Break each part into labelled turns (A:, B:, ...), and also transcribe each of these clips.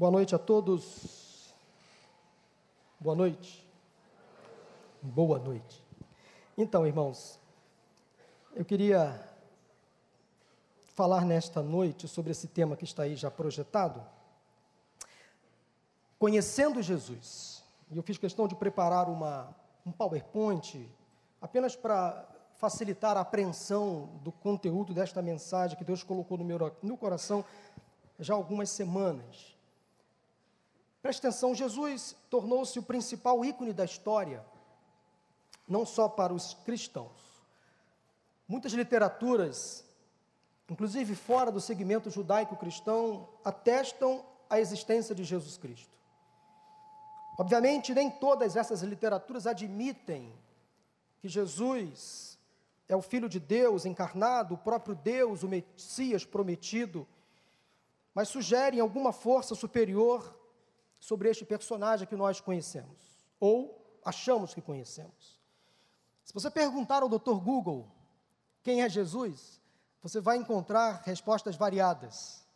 A: Boa noite a todos. Boa noite. Boa noite. Então, irmãos, eu queria falar nesta noite sobre esse tema que está aí já projetado. Conhecendo Jesus. E eu fiz questão de preparar uma, um PowerPoint apenas para facilitar a apreensão do conteúdo desta mensagem que Deus colocou no meu, no coração já há algumas semanas. Preste atenção, Jesus tornou-se o principal ícone da história, não só para os cristãos. Muitas literaturas, inclusive fora do segmento judaico-cristão, atestam a existência de Jesus Cristo. Obviamente, nem todas essas literaturas admitem que Jesus é o Filho de Deus encarnado, o próprio Deus, o Messias prometido, mas sugerem alguma força superior sobre este personagem que nós conhecemos, ou achamos que conhecemos. Se você perguntar ao Dr. Google quem é Jesus, você vai encontrar respostas variadas,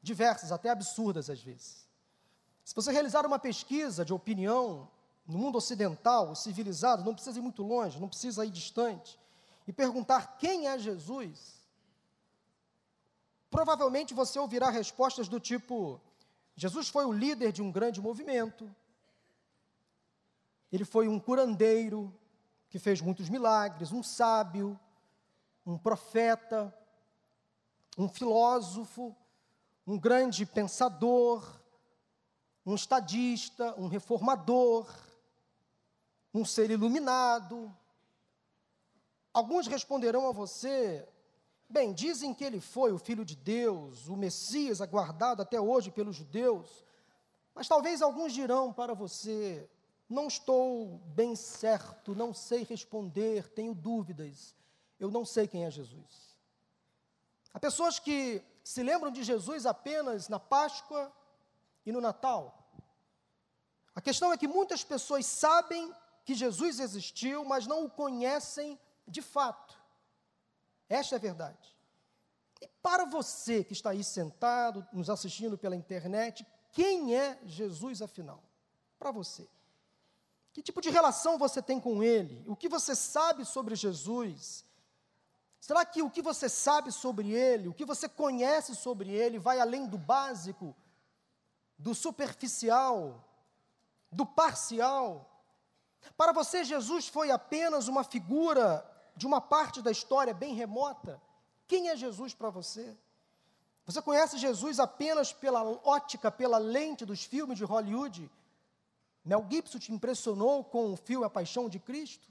A: diversas, até absurdas às vezes. Se você realizar uma pesquisa de opinião no mundo ocidental, civilizado, não precisa ir muito longe, não precisa ir distante, e perguntar quem é Jesus, provavelmente você ouvirá respostas do tipo: Jesus foi o líder de um grande movimento, ele foi um curandeiro que fez muitos milagres, um sábio, um profeta, um filósofo, um grande pensador, um estadista, um reformador, um ser iluminado. Alguns responderão a você Bem, dizem que ele foi o Filho de Deus, o Messias aguardado até hoje pelos judeus, mas talvez alguns dirão para você: não estou bem certo, não sei responder, tenho dúvidas, eu não sei quem é Jesus. Há pessoas que se lembram de Jesus apenas na Páscoa e no Natal. A questão é que muitas pessoas sabem que Jesus existiu, mas não o conhecem de fato. Esta é a verdade. E para você que está aí sentado, nos assistindo pela internet, quem é Jesus afinal? Para você. Que tipo de relação você tem com Ele? O que você sabe sobre Jesus? Será que o que você sabe sobre Ele, o que você conhece sobre Ele, vai além do básico, do superficial, do parcial? Para você, Jesus foi apenas uma figura de uma parte da história bem remota. Quem é Jesus para você? Você conhece Jesus apenas pela ótica, pela lente dos filmes de Hollywood? Mel Gibson te impressionou com o filme A Paixão de Cristo?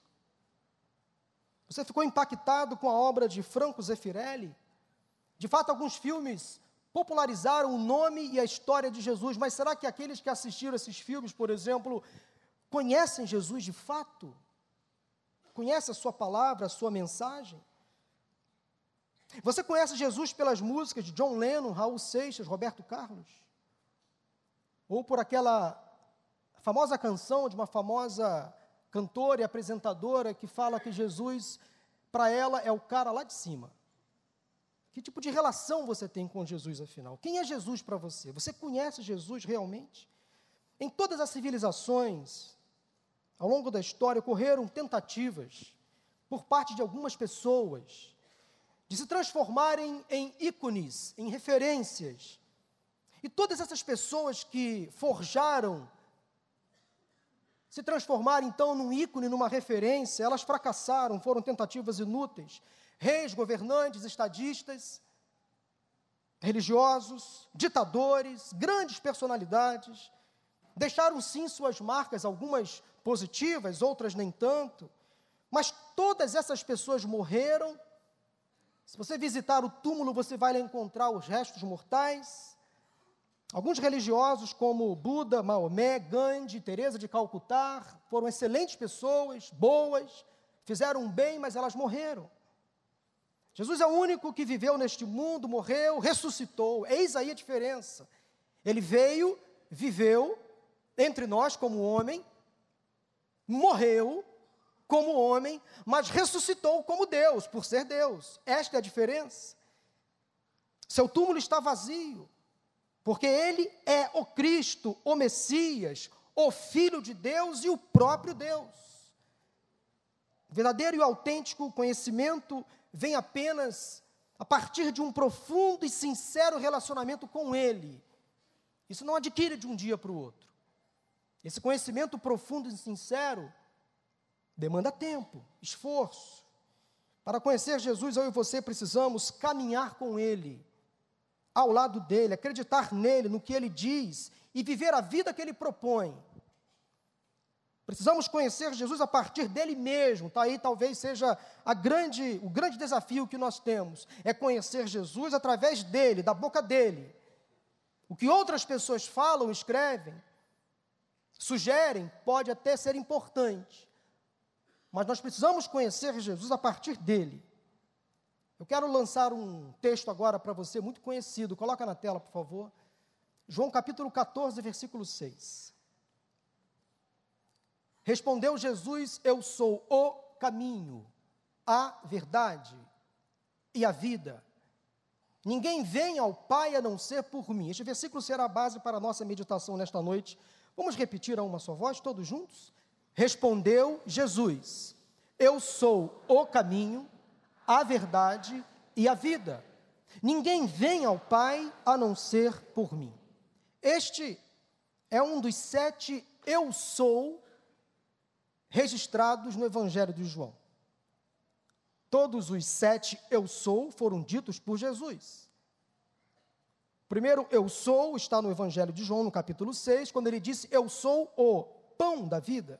A: Você ficou impactado com a obra de Franco Zeffirelli? De fato, alguns filmes popularizaram o nome e a história de Jesus, mas será que aqueles que assistiram esses filmes, por exemplo, conhecem Jesus de fato? Conhece a sua palavra, a sua mensagem? Você conhece Jesus pelas músicas de John Lennon, Raul Seixas, Roberto Carlos? Ou por aquela famosa canção de uma famosa cantora e apresentadora que fala que Jesus, para ela, é o cara lá de cima? Que tipo de relação você tem com Jesus, afinal? Quem é Jesus para você? Você conhece Jesus realmente? Em todas as civilizações, ao longo da história, ocorreram tentativas por parte de algumas pessoas de se transformarem em ícones, em referências. E todas essas pessoas que forjaram se transformar então num ícone, numa referência, elas fracassaram, foram tentativas inúteis. Reis, governantes, estadistas, religiosos, ditadores, grandes personalidades, deixaram sim suas marcas, algumas positivas, outras nem tanto, mas todas essas pessoas morreram. Se você visitar o túmulo, você vai encontrar os restos mortais. Alguns religiosos, como Buda, Maomé, Gandhi, Teresa de Calcutá, foram excelentes pessoas, boas, fizeram bem, mas elas morreram. Jesus é o único que viveu neste mundo, morreu, ressuscitou. Eis aí a diferença. Ele veio, viveu entre nós como homem, morreu como homem, mas ressuscitou como Deus, por ser Deus. Esta é a diferença. Seu túmulo está vazio. porque ele é o Cristo, o Messias, o Filho de Deus e o próprio Deus. Verdadeiro e autêntico conhecimento vem apenas a partir de um profundo e sincero relacionamento com Ele. Isso não adquire de um dia para o outro. Esse conhecimento profundo e sincero demanda tempo, esforço. Para conhecer Jesus, eu e você precisamos caminhar com Ele, ao lado dele, acreditar nele, no que ele diz e viver a vida que ele propõe. Precisamos conhecer Jesus a partir dele mesmo. Tá aí talvez seja a grande, o grande desafio que nós temos, é conhecer Jesus através dele, da boca dele. O que outras pessoas falam, escrevem, sugerem, pode até ser importante. Mas nós precisamos conhecer Jesus a partir dele. Eu quero lançar um texto agora para você, muito conhecido. Coloca na tela, por favor. João capítulo 14, versículo 6. Respondeu Jesus: Eu sou o caminho, a verdade e a vida. Ninguém vem ao Pai a não ser por mim. Este versículo será a base para a nossa meditação nesta noite. Vamos repetir a uma só voz, todos juntos? Respondeu Jesus: Eu sou o caminho, a verdade e a vida. Ninguém vem ao Pai a não ser por mim. Este é um dos sete eu sou registrados no Evangelho de João. Todos os sete eu sou foram ditos por Jesus. Primeiro eu sou está no Evangelho de João, no capítulo 6, quando ele disse: Eu sou o pão da vida.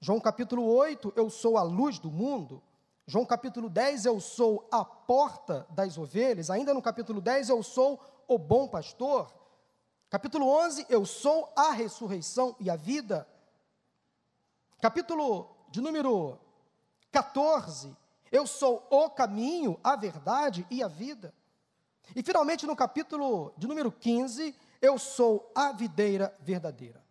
A: João capítulo 8, eu sou a luz do mundo. João capítulo 10, eu sou a porta das ovelhas. Ainda no capítulo 10, eu sou o bom pastor. Capítulo 11, eu sou a ressurreição e a vida. Capítulo de número 14, eu sou o caminho, a verdade e a vida. E finalmente no capítulo de número 15, eu sou a videira verdadeira.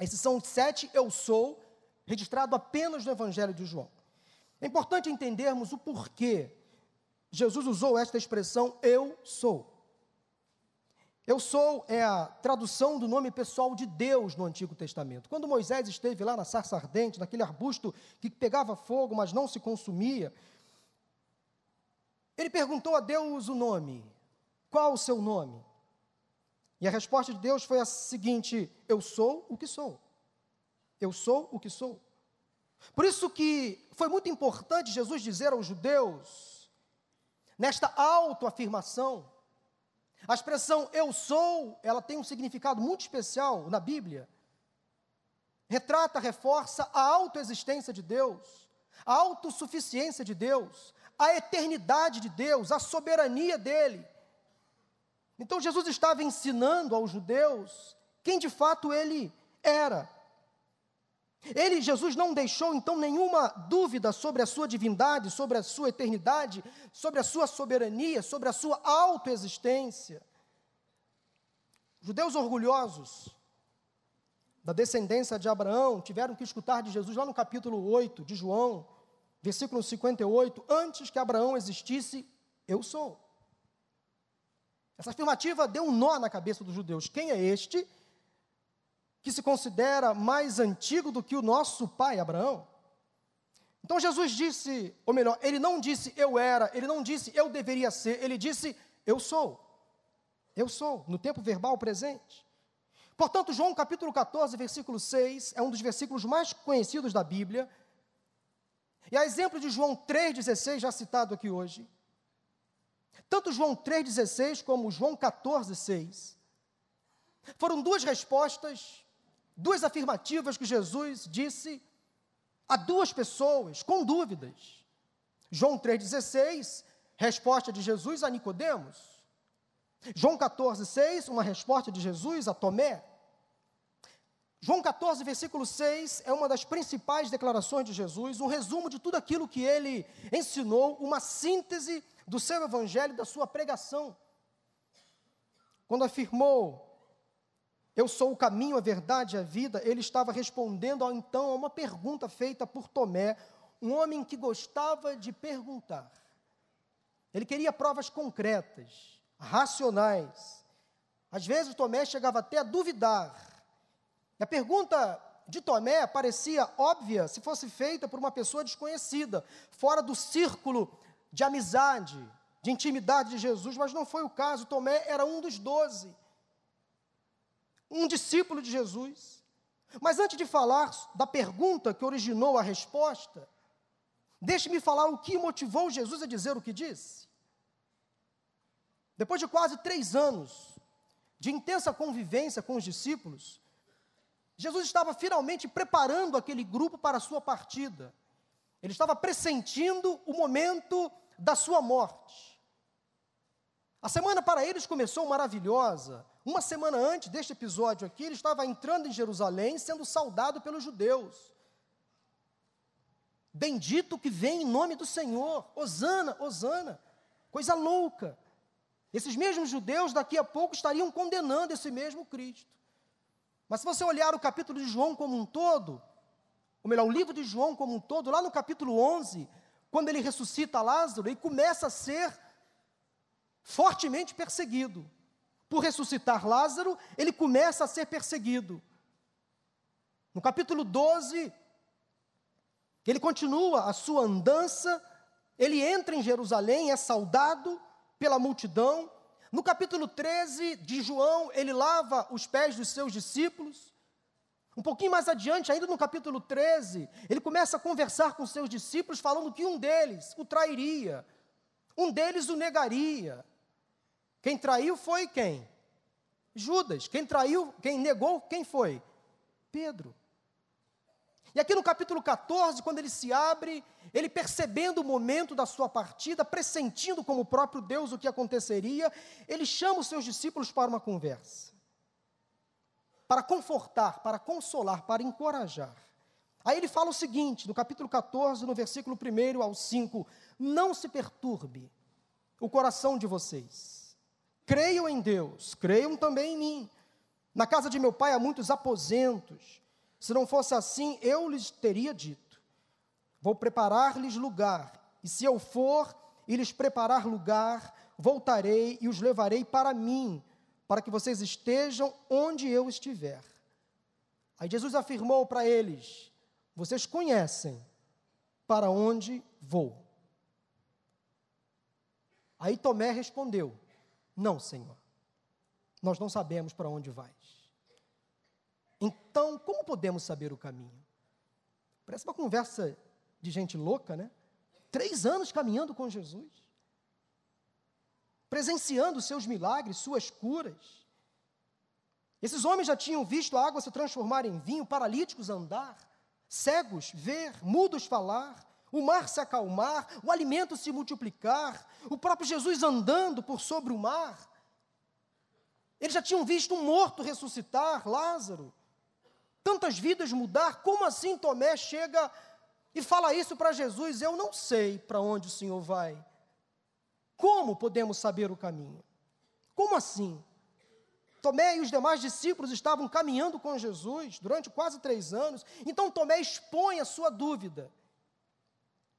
A: Esses são os sete eu sou, registrado apenas no Evangelho de João. É importante entendermos o porquê Jesus usou esta expressão eu sou. Eu sou é a tradução do nome pessoal de Deus no Antigo Testamento. Quando Moisés esteve lá na sarça ardente, naquele arbusto que pegava fogo, mas não se consumia, ele perguntou a Deus o nome. Qual o seu nome? E a resposta de Deus foi a seguinte: Eu sou o que sou. Eu sou o que sou. Por isso que foi muito importante Jesus dizer aos judeus, nesta autoafirmação, a expressão eu sou, ela tem um significado muito especial na Bíblia. Retrata, reforça a autoexistência de Deus, a autossuficiência de Deus, a eternidade de Deus, a soberania dele. Então Jesus estava ensinando aos judeus quem de fato ele era. Ele, Jesus, não deixou então nenhuma dúvida sobre a sua divindade, sobre a sua eternidade, sobre a sua soberania, sobre a sua autoexistência. Judeus orgulhosos da descendência de Abraão tiveram que escutar de Jesus lá no capítulo 8 de João, versículo 58, antes que Abraão existisse, eu sou. Essa afirmativa deu um nó na cabeça dos judeus. Quem é este que se considera mais antigo do que o nosso pai Abraão. Então Jesus disse, ou melhor, ele não disse eu era, ele não disse eu deveria ser, ele disse eu sou. Eu sou, no tempo verbal presente. Portanto, João capítulo 14, versículo 6, é um dos versículos mais conhecidos da Bíblia. E a exemplo de João 3,16, já citado aqui hoje, tanto João 3,16 como João 14,6 foram duas respostas duas afirmativas que Jesus disse a duas pessoas com dúvidas. João 3,16, resposta de Jesus a Nicodemos. João 14,6, uma resposta de Jesus a Tomé. João 14, versículo 6, é uma das principais declarações de Jesus, um resumo de tudo aquilo que ele ensinou, uma síntese do seu evangelho, da sua pregação. Quando afirmou eu sou o caminho, a verdade e a vida, ele estava respondendo então a uma pergunta feita por Tomé, um homem que gostava de perguntar. Ele queria provas concretas, racionais. Às vezes Tomé chegava até a duvidar. A pergunta de Tomé parecia óbvia se fosse feita por uma pessoa desconhecida, fora do círculo de amizade, de intimidade de Jesus, mas não foi o caso. Tomé era um dos doze, um discípulo de Jesus. Mas antes de falar da pergunta que originou a resposta, deixe-me falar o que motivou Jesus a dizer o que disse. Depois de quase três anos de intensa convivência com os discípulos, Jesus estava finalmente preparando aquele grupo para a sua partida. Ele estava pressentindo o momento da sua morte. A semana para eles começou maravilhosa. Uma semana antes deste episódio aqui, ele estava entrando em Jerusalém, sendo saudado pelos judeus. Bendito que vem em nome do Senhor, Osana, Osana, coisa louca. Esses mesmos judeus daqui a pouco estariam condenando esse mesmo Cristo. Mas se você olhar o capítulo de João como um todo, ou melhor, o livro de João como um todo, lá no capítulo 11, quando ele ressuscita Lázaro, ele começa a ser fortemente perseguido. Por ressuscitar Lázaro, ele começa a ser perseguido. No capítulo 12, ele continua a sua andança, ele entra em Jerusalém, é saudado pela multidão, no capítulo 13 de João, ele lava os pés dos seus discípulos. Um pouquinho mais adiante, ainda no capítulo 13, ele começa a conversar com seus discípulos, falando que um deles o trairia, um deles o negaria. Quem traiu foi quem? Judas. Quem traiu, quem negou, quem foi? Pedro. E aqui no capítulo 14, quando ele se abre, ele percebendo o momento da sua partida, pressentindo como o próprio Deus o que aconteceria, ele chama os seus discípulos para uma conversa. Para confortar, para consolar, para encorajar. Aí ele fala o seguinte, no capítulo 14, no versículo 1 ao 5: Não se perturbe o coração de vocês. Creiam em Deus, creiam também em mim. Na casa de meu pai há muitos aposentos. Se não fosse assim, eu lhes teria dito: Vou preparar-lhes lugar, e se eu for e lhes preparar lugar, voltarei e os levarei para mim, para que vocês estejam onde eu estiver. Aí Jesus afirmou para eles: Vocês conhecem para onde vou. Aí Tomé respondeu: Não, Senhor, nós não sabemos para onde vais. Então, como podemos saber o caminho? Parece uma conversa de gente louca, né? Três anos caminhando com Jesus, presenciando seus milagres, suas curas. Esses homens já tinham visto a água se transformar em vinho, paralíticos andar, cegos ver, mudos falar, o mar se acalmar, o alimento se multiplicar, o próprio Jesus andando por sobre o mar. Eles já tinham visto um morto ressuscitar, Lázaro tantas vidas mudar, como assim Tomé chega e fala isso para Jesus? Eu não sei para onde o Senhor vai. Como podemos saber o caminho? Como assim? Tomé e os demais discípulos estavam caminhando com Jesus durante quase três anos, então Tomé expõe a sua dúvida.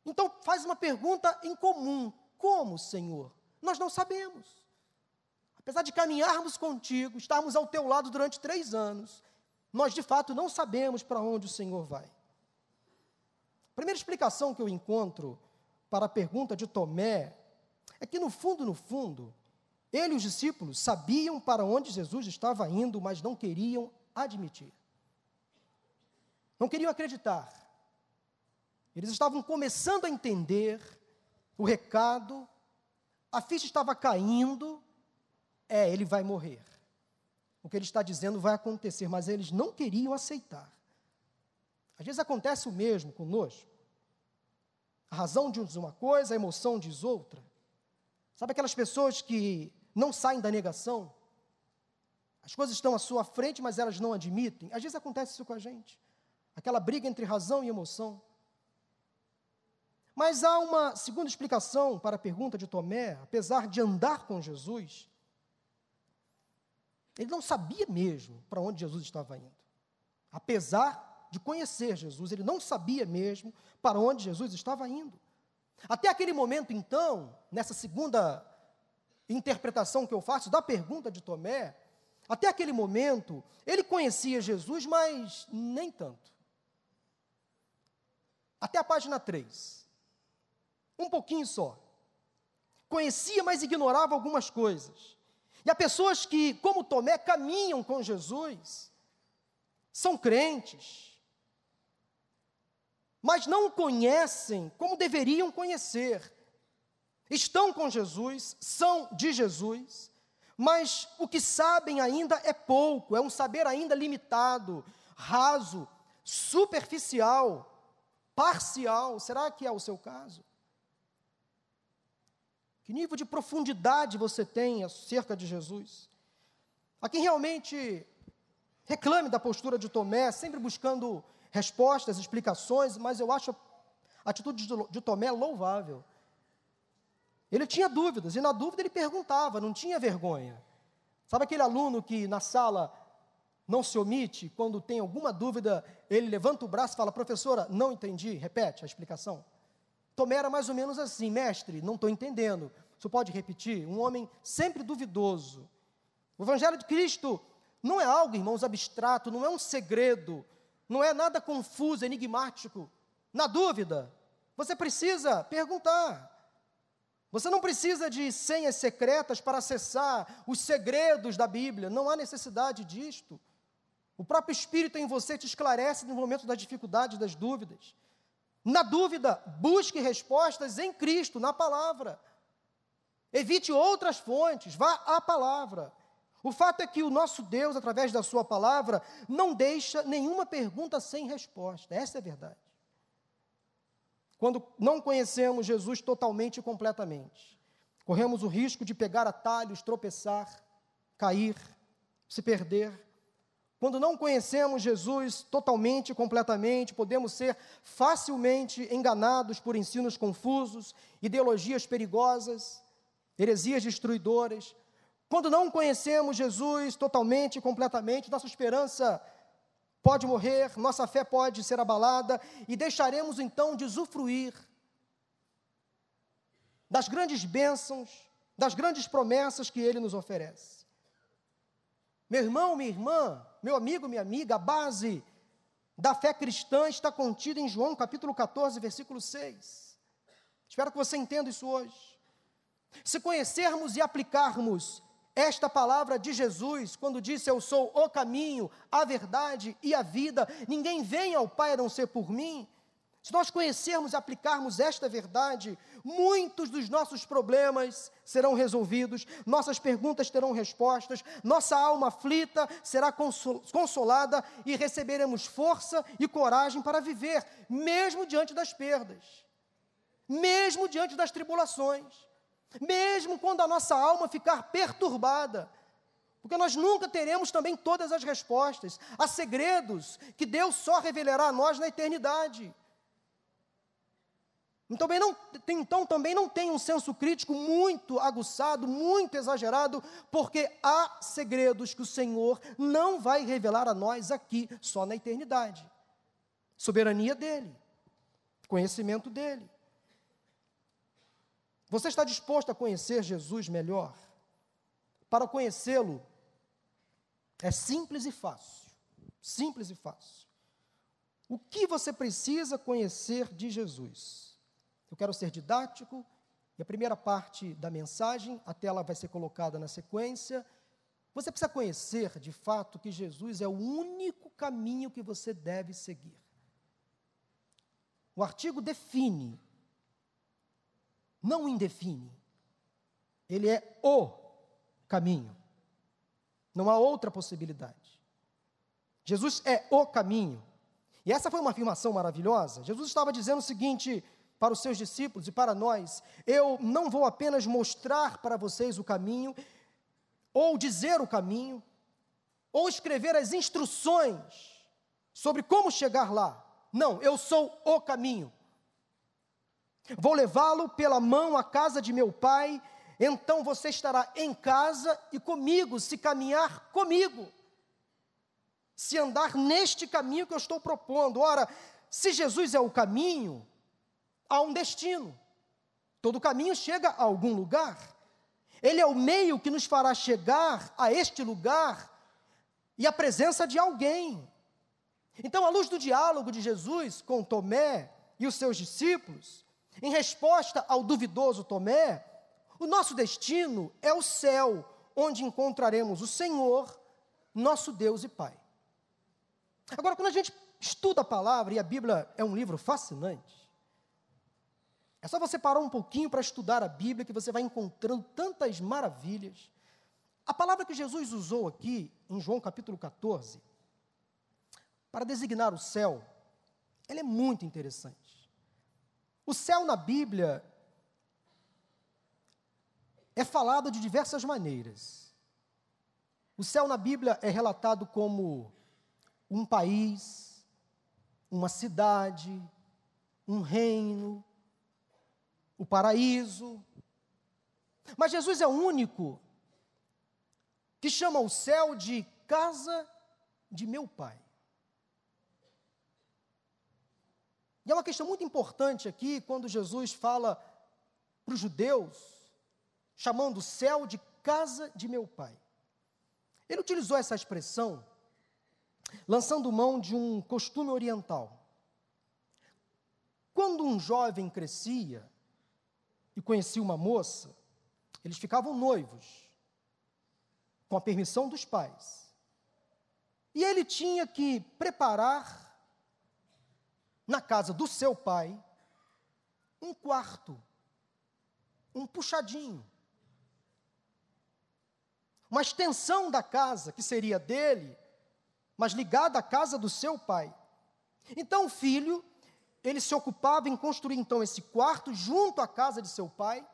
A: Então faz uma pergunta em comum: Como, Senhor? Nós não sabemos. Apesar de caminharmos contigo, estarmos ao teu lado durante três anos, nós de fato não sabemos para onde o Senhor vai. A primeira explicação que eu encontro para a pergunta de Tomé é que, no fundo, no fundo, ele e os discípulos sabiam para onde Jesus estava indo, mas não queriam admitir. Não queriam acreditar. Eles estavam começando a entender o recado, a ficha estava caindo, é, ele vai morrer o que ele está dizendo vai acontecer, mas eles não queriam aceitar. Às vezes acontece o mesmo conosco. A razão diz uma coisa, a emoção diz outra. Sabe aquelas pessoas que não saem da negação? As coisas estão à sua frente, mas elas não admitem. Às vezes acontece isso com a gente. Aquela briga entre razão e emoção. Mas há uma segunda explicação para a pergunta de Tomé, apesar de andar com Jesus, ele não sabia mesmo para onde Jesus estava indo. Apesar de conhecer Jesus, ele não sabia mesmo para onde Jesus estava indo. Até aquele momento, então, nessa segunda interpretação que eu faço da pergunta de Tomé, Até aquele momento, ele conhecia Jesus, mas nem tanto. Até a página 3. Um pouquinho só. Conhecia, mas ignorava algumas coisas. E há pessoas que, como Tomé, caminham com Jesus, são crentes, mas não o conhecem como deveriam conhecer. Estão com Jesus, são de Jesus, mas o que sabem ainda é pouco, é um saber ainda limitado, raso, superficial, parcial. Será que é o seu caso? Que nível de profundidade você tem acerca de Jesus? A quem realmente reclame da postura de Tomé, sempre buscando respostas, explicações, mas eu acho a atitude de Tomé louvável. Ele tinha dúvidas, e na dúvida ele perguntava, não tinha vergonha. Sabe aquele aluno que na sala não se omite, quando tem alguma dúvida, ele levanta o braço e fala: professora, não entendi, repete a explicação. Tomé era mais ou menos assim, mestre, não estou entendendo. Você pode repetir? Um homem sempre duvidoso. O Evangelho de Cristo não é algo, irmãos, abstrato, não é um segredo, não é nada confuso, enigmático. Na dúvida, você precisa perguntar. Você não precisa de senhas secretas para acessar os segredos da Bíblia, não há necessidade disto. O próprio Espírito em você te esclarece no momento das dificuldades, das dúvidas. Na dúvida, busque respostas em Cristo, na palavra. Evite outras fontes, vá à palavra. O fato é que o nosso Deus, através da Sua palavra, não deixa nenhuma pergunta sem resposta. Essa é a verdade. Quando não conhecemos Jesus totalmente e completamente, corremos o risco de pegar atalhos, tropeçar, cair, se perder. Quando não conhecemos Jesus totalmente completamente, podemos ser facilmente enganados por ensinos confusos, ideologias perigosas, heresias destruidoras, quando não conhecemos Jesus totalmente completamente, nossa esperança pode morrer, nossa fé pode ser abalada e deixaremos então de usufruir das grandes bênçãos, das grandes promessas que Ele nos oferece. Meu irmão, minha irmã, meu amigo, minha amiga, a base da fé cristã está contida em João capítulo 14, versículo 6. Espero que você entenda isso hoje. Se conhecermos e aplicarmos esta palavra de Jesus, quando disse: Eu sou o caminho, a verdade e a vida, ninguém vem ao Pai a não ser por mim. Se nós conhecermos e aplicarmos esta verdade, muitos dos nossos problemas serão resolvidos, nossas perguntas terão respostas, nossa alma aflita será consolada e receberemos força e coragem para viver, mesmo diante das perdas, mesmo diante das tribulações mesmo quando a nossa alma ficar perturbada, porque nós nunca teremos também todas as respostas. Há segredos que Deus só revelará a nós na eternidade. Então também, não, então também não tem um senso crítico muito aguçado, muito exagerado, porque há segredos que o Senhor não vai revelar a nós aqui, só na eternidade. Soberania dele, conhecimento dele. Você está disposto a conhecer Jesus melhor? Para conhecê-lo, é simples e fácil. Simples e fácil. O que você precisa conhecer de Jesus? Eu quero ser didático, e a primeira parte da mensagem, a tela vai ser colocada na sequência. Você precisa conhecer, de fato, que Jesus é o único caminho que você deve seguir. O artigo define não indefine. Ele é o caminho. Não há outra possibilidade. Jesus é o caminho. E essa foi uma afirmação maravilhosa. Jesus estava dizendo o seguinte para os seus discípulos e para nós: Eu não vou apenas mostrar para vocês o caminho, ou dizer o caminho, ou escrever as instruções sobre como chegar lá. Não, eu sou o caminho. Vou levá-lo pela mão à casa de meu pai, então você estará em casa e comigo, se caminhar comigo, se andar neste caminho que eu estou propondo. Ora, se Jesus é o caminho, há um destino. Todo caminho chega a algum lugar. Ele é o meio que nos fará chegar a este lugar e a presença de alguém. Então, à luz do diálogo de Jesus com Tomé e os seus discípulos, em resposta ao duvidoso Tomé, o nosso destino é o céu, onde encontraremos o Senhor, nosso Deus e Pai. Agora, quando a gente estuda a palavra, e a Bíblia é um livro fascinante, é só você parar um pouquinho para estudar a Bíblia que você vai encontrando tantas maravilhas. A palavra que Jesus usou aqui, em João capítulo 14, para designar o céu, ela é muito interessante. O céu na Bíblia é falado de diversas maneiras. O céu na Bíblia é relatado como um país, uma cidade, um reino, o paraíso. Mas Jesus é o único que chama o céu de casa de meu pai. E é uma questão muito importante aqui, quando Jesus fala para os judeus, chamando o céu de casa de meu pai. Ele utilizou essa expressão lançando mão de um costume oriental. Quando um jovem crescia e conhecia uma moça, eles ficavam noivos, com a permissão dos pais. E ele tinha que preparar na casa do seu pai um quarto, um puxadinho, uma extensão da casa que seria dele, mas ligada à casa do seu pai. Então o filho, ele se ocupava em construir então esse quarto junto à casa de seu pai,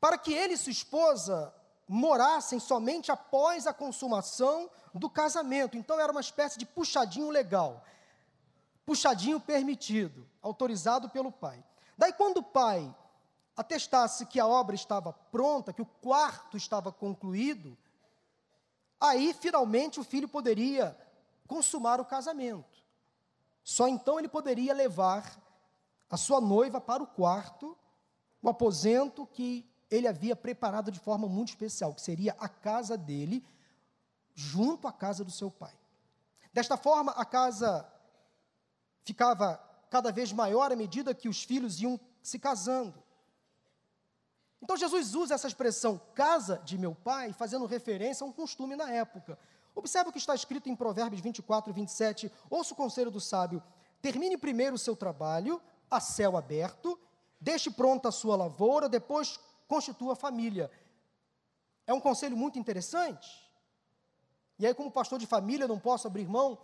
A: para que ele e sua esposa morassem somente após a consumação do casamento. Então era uma espécie de puxadinho legal. Puxadinho permitido, autorizado pelo pai. Daí quando o pai atestasse que a obra estava pronta, que o quarto estava concluído, aí finalmente o filho poderia consumar o casamento. Só então ele poderia levar a sua noiva para o quarto, o aposento que ele havia preparado de forma muito especial, que seria a casa dele, junto à casa do seu pai. Desta forma, a casa ficava cada vez maior à medida que os filhos iam se casando. Então Jesus usa essa expressão casa de meu pai, fazendo referência a um costume na época. Observe o que está escrito em Provérbios 24, 27. Ouça o conselho do sábio: termine primeiro o seu trabalho, a céu aberto, deixe pronta a sua lavoura, depois constitua a família. É um conselho muito interessante. E aí, como pastor de família, não posso abrir mão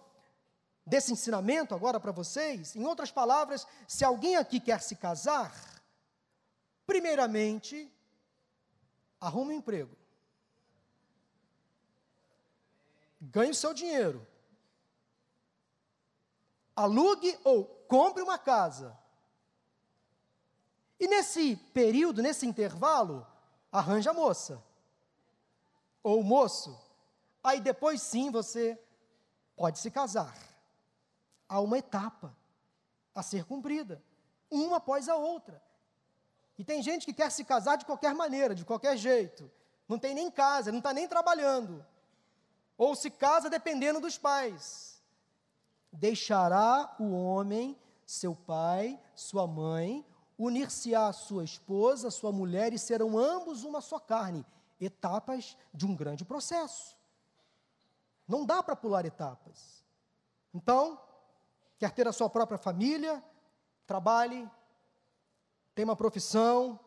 A: desse ensinamento agora para vocês. Em outras palavras, se alguém aqui quer se casar, Primeiramente, arrume um emprego. Ganhe o seu dinheiro. Alugue ou compre uma casa. E nesse período, nesse intervalo, arranja a moça. Ou o moço. Aí depois sim você pode se casar. Há uma etapa a ser cumprida, uma após a outra. E tem gente que quer se casar de qualquer maneira, de qualquer jeito. Não tem nem casa, não está nem trabalhando. Ou se casa dependendo dos pais. Deixará o homem, seu pai, sua mãe, unir-se-á sua esposa, sua mulher, e serão ambos uma só carne. Etapas de um grande processo. Não dá para pular etapas. Então, quer ter a sua própria família, trabalhe, tem uma profissão,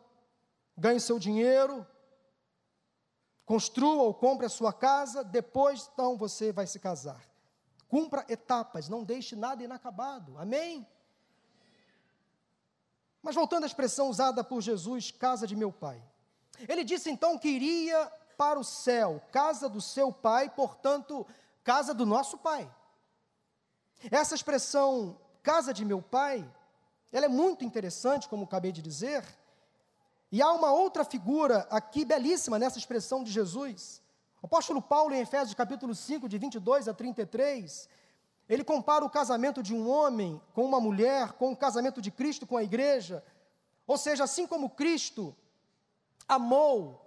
A: ganhe seu dinheiro, construa ou compre a sua casa, depois então você vai se casar. Cumpra etapas, não deixe nada inacabado. Amém? Mas voltando à expressão usada por Jesus, casa de meu pai. Ele disse então que iria para o céu, casa do seu pai, portanto, casa do nosso pai. Essa expressão, casa de meu pai, ela é muito interessante, como acabei de dizer. E há uma outra figura aqui belíssima nessa expressão de Jesus. O apóstolo Paulo, em Efésios capítulo 5, de 22 a 33, ele compara o casamento de um homem com uma mulher, com o casamento de Cristo com a igreja. Ou seja, assim como Cristo amou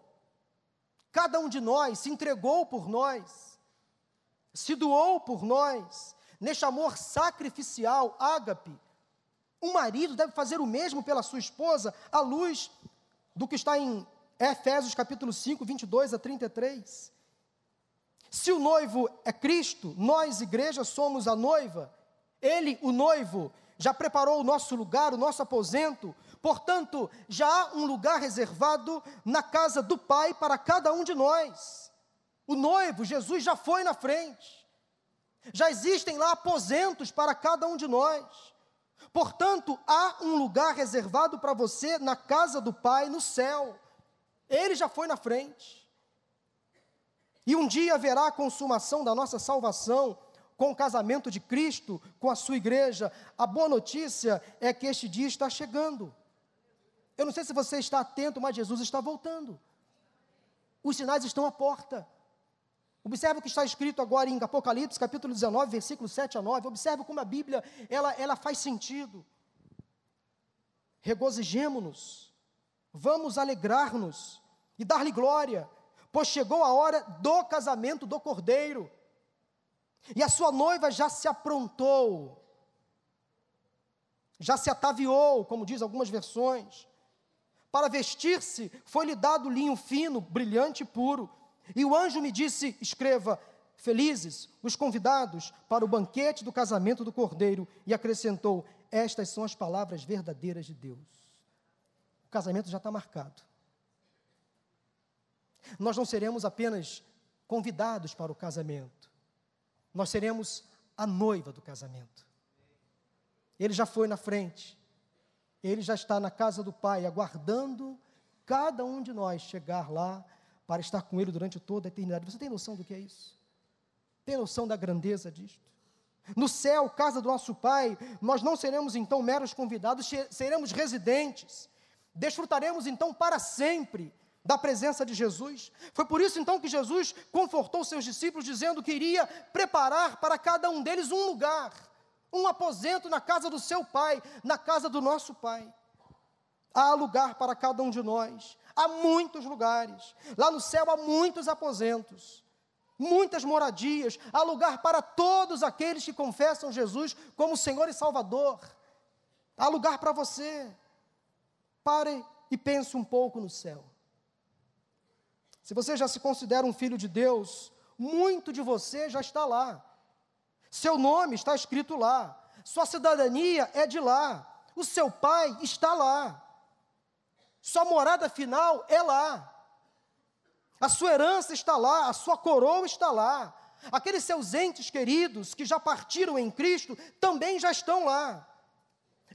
A: cada um de nós, se entregou por nós, se doou por nós, neste amor sacrificial, ágape. Um marido deve fazer o mesmo pela sua esposa, à luz do que está em Efésios capítulo 5, 22 a 33. Se o noivo é Cristo, nós, igreja, somos a noiva, ele, o noivo, já preparou o nosso lugar, o nosso aposento, portanto, já há um lugar reservado na casa do Pai para cada um de nós. O noivo, Jesus, já foi na frente, já existem lá aposentos para cada um de nós. Portanto, há um lugar reservado para você na casa do Pai, no céu. Ele já foi na frente. E um dia haverá a consumação da nossa salvação com o casamento de Cristo com a sua igreja. A boa notícia é que este dia está chegando. Eu não sei se você está atento, mas Jesus está voltando. Os sinais estão à porta. Observe o que está escrito agora em Apocalipse, capítulo 19, versículos 7 a 9. Observe como a Bíblia, ela, ela faz sentido. Regozijemo-nos, vamos alegrar-nos e dar-lhe glória, pois chegou a hora do casamento do cordeiro, e a sua noiva já se aprontou, já se ataviou, como diz algumas versões. Para vestir-se, foi-lhe dado linho fino, brilhante e puro. E o anjo me disse: Escreva, felizes os convidados para o banquete do casamento do cordeiro. E acrescentou: Estas são as palavras verdadeiras de Deus. O casamento já está marcado nós não seremos apenas convidados para o casamento, nós seremos a noiva do casamento. Ele já foi na frente, ele já está na casa do Pai, aguardando cada um de nós chegar lá para estar com Ele durante toda a eternidade. Você tem noção do que é isso? Tem noção da grandeza disto? No céu, casa do nosso Pai, nós não seremos então meros convidados, seremos residentes, desfrutaremos então para sempre da presença de Jesus. Foi por isso então que Jesus confortou seus discípulos, dizendo que iria preparar para cada um deles um lugar, um aposento na casa do seu Pai, na casa do nosso Pai. Há lugar para cada um de nós, há muitos lugares. Lá no céu há muitos aposentos, muitas moradias, há lugar para todos aqueles que confessam Jesus como Senhor e Salvador. Há lugar para você. Pare e pense um pouco no céu. Se você já se considera um filho de Deus, muito de você já está lá. Seu nome está escrito lá. Sua cidadania é de lá. O seu pai está lá. Sua morada final é lá. A sua herança está lá, a sua coroa está lá. Aqueles seus entes queridos que já partiram em Cristo também já estão lá.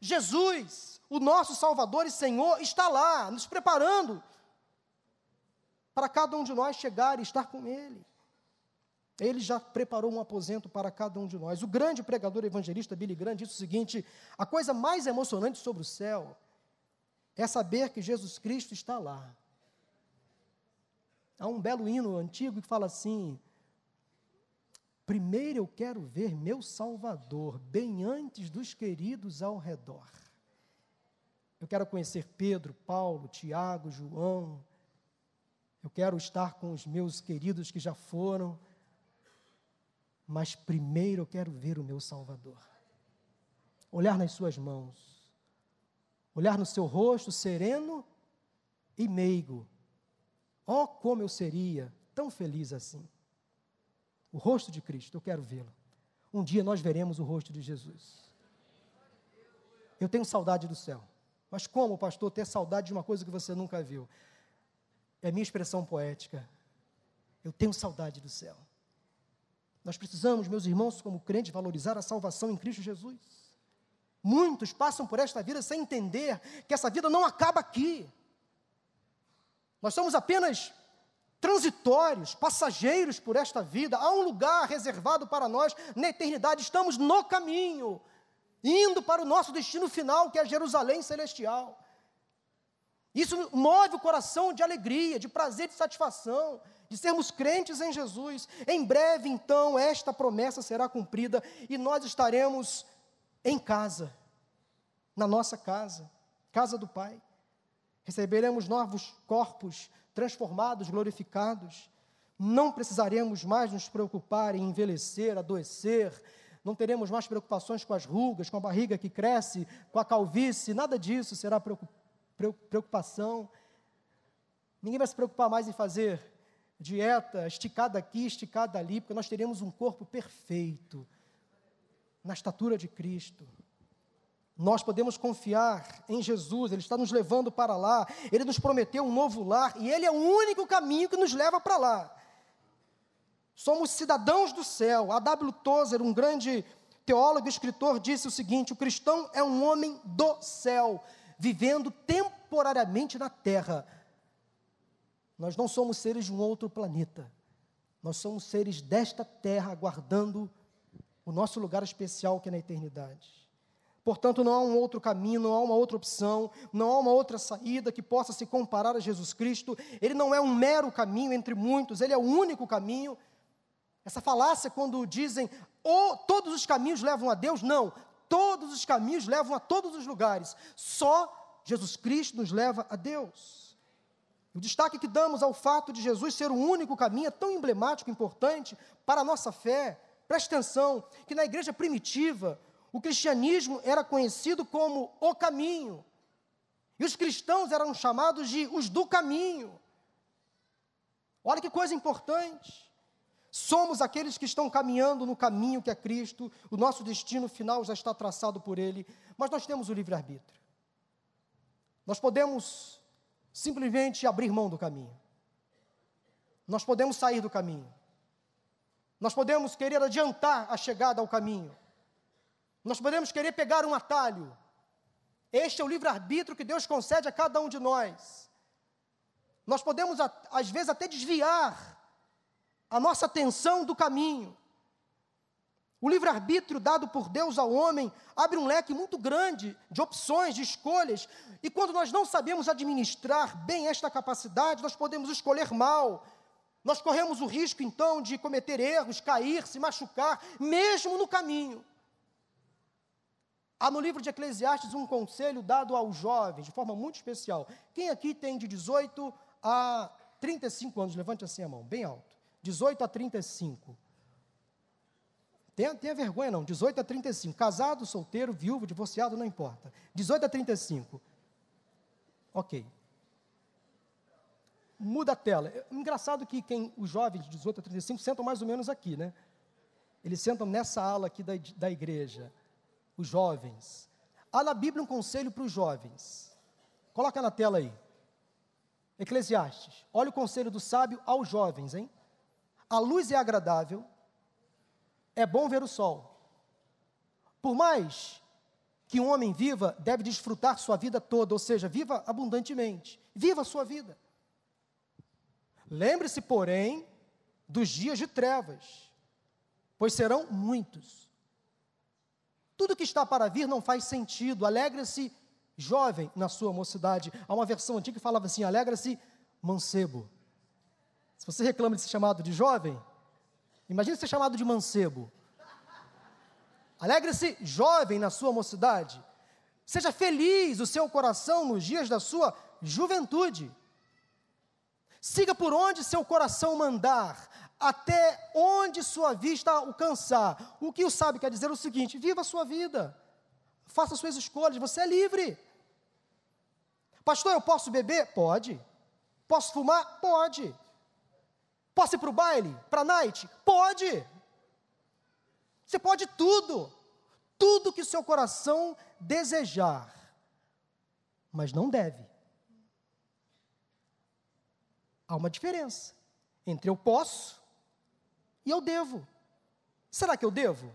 A: Jesus, o nosso Salvador e Senhor, está lá, nos preparando para cada um de nós chegar e estar com Ele. Ele já preparou um aposento para cada um de nós. O grande pregador evangelista Billy Graham disse o seguinte: a coisa mais emocionante sobre o céu é saber que Jesus Cristo está lá. Há um belo hino antigo que fala assim: Primeiro eu quero ver meu Salvador, bem antes dos queridos ao redor. Eu quero conhecer Pedro, Paulo, Tiago, João, eu quero estar com os meus queridos que já foram, mas primeiro eu quero ver o meu Salvador. Olhar nas suas mãos, olhar no seu rosto sereno e meigo. Oh, como eu seria tão feliz assim. O rosto de Cristo, eu quero vê-lo. Um dia nós veremos o rosto de Jesus. Eu tenho saudade do céu. Mas como, pastor, ter saudade de uma coisa que você nunca viu? é minha expressão poética. Eu tenho saudade do céu. Nós precisamos, meus irmãos, como crentes, valorizar a salvação em Cristo Jesus. Muitos passam por esta vida sem entender que essa vida não acaba aqui. Nós somos apenas transitórios, passageiros por esta vida. Há um lugar reservado para nós na eternidade. Estamos no caminho, indo para o nosso destino final, que é Jerusalém celestial. Isso move o coração de alegria, de prazer, de satisfação, de sermos crentes em Jesus. Em breve, então, esta promessa será cumprida e nós estaremos em casa, na nossa casa, casa do Pai. Receberemos novos corpos transformados, glorificados. não precisaremos mais nos preocupar em envelhecer, adoecer, não teremos mais preocupações com as rugas, com a barriga que cresce, com a calvície, nada disso será preocupação. Ninguém vai se preocupar mais em fazer dieta, esticada aqui, esticada ali, porque nós teremos um corpo perfeito, na estatura de Cristo. Nós podemos confiar em Jesus, Ele está nos levando para lá, Ele nos prometeu um novo lar e Ele é o único caminho que nos leva para lá. Somos cidadãos do céu. A W. Tozer, um grande teólogo e escritor, disse o seguinte: o cristão é um homem do céu, vivendo temporariamente na terra. Nós não somos seres de um outro planeta. Nós somos seres desta terra, aguardando o nosso lugar especial que é na eternidade. Portanto, não há um outro caminho, não há uma outra opção, não há uma outra saída que possa se comparar a Jesus Cristo. Ele não é um mero caminho entre muitos, ele é o único caminho. Essa falácia, quando dizem, oh, todos os caminhos levam a Deus, não, todos os caminhos levam a todos os lugares, só Jesus Cristo nos leva a Deus. O destaque que damos ao fato de Jesus ser o único caminho é tão emblemático, importante para a nossa fé. Preste atenção que na igreja primitiva, o cristianismo era conhecido como o caminho. E os cristãos eram chamados de os do caminho. Olha que coisa importante. Somos aqueles que estão caminhando no caminho que é Cristo, o nosso destino final já está traçado por Ele, mas nós temos o livre-arbítrio. Nós podemos simplesmente abrir mão do caminho, nós podemos sair do caminho, nós podemos querer adiantar a chegada ao caminho, nós podemos querer pegar um atalho. Este é o livre-arbítrio que Deus concede a cada um de nós. Nós podemos, às vezes, até desviar a nossa atenção do caminho. O livre-arbítrio dado por Deus ao homem abre um leque muito grande de opções, de escolhas, e quando nós não sabemos administrar bem esta capacidade, nós podemos escolher mal. Nós corremos o risco, então, de cometer erros, cair, se machucar, mesmo no caminho. Há no livro de Eclesiastes um conselho dado aos jovens, de forma muito especial. Quem aqui tem de 18 a 35 anos? Levante assim a mão, bem alto. 18 a 35. Tenha, tenha vergonha não, 18 a 35. Casado, solteiro, viúvo, divorciado, não importa. 18 a 35. Ok. Muda a tela. É engraçado que quem, os jovens de 18 a 35 sentam mais ou menos aqui, né? Eles sentam nessa ala aqui da, da igreja. Os jovens. Há na Bíblia um conselho para os jovens. Coloca na tela aí. Eclesiastes. Olha o conselho do sábio aos jovens, hein? a luz é agradável, é bom ver o sol. Por mais que um homem viva, deve desfrutar sua vida toda, ou seja, viva abundantemente. Viva a sua vida. Lembre-se, porém, dos dias de trevas, pois serão muitos. Tudo que está para vir não faz sentido. Alegra-se, jovem, na sua mocidade. Há uma versão antiga que falava assim: alegra-se, mancebo. Se você reclama de ser chamado de jovem, imagine ser chamado de mancebo. Alegre-se, jovem, na sua mocidade. Seja feliz o seu coração nos dias da sua juventude. Siga por onde seu coração mandar, até onde sua vista alcançar. O que o sábio quer dizer é o seguinte: viva a sua vida, faça suas escolhas, você é livre. Pastor, eu posso beber? Pode. Posso fumar? Pode. Posso ir para o baile? Para a night? Pode. Você pode tudo. Tudo que seu coração desejar. Mas não deve. Há uma diferença entre eu posso e eu devo. Será que eu devo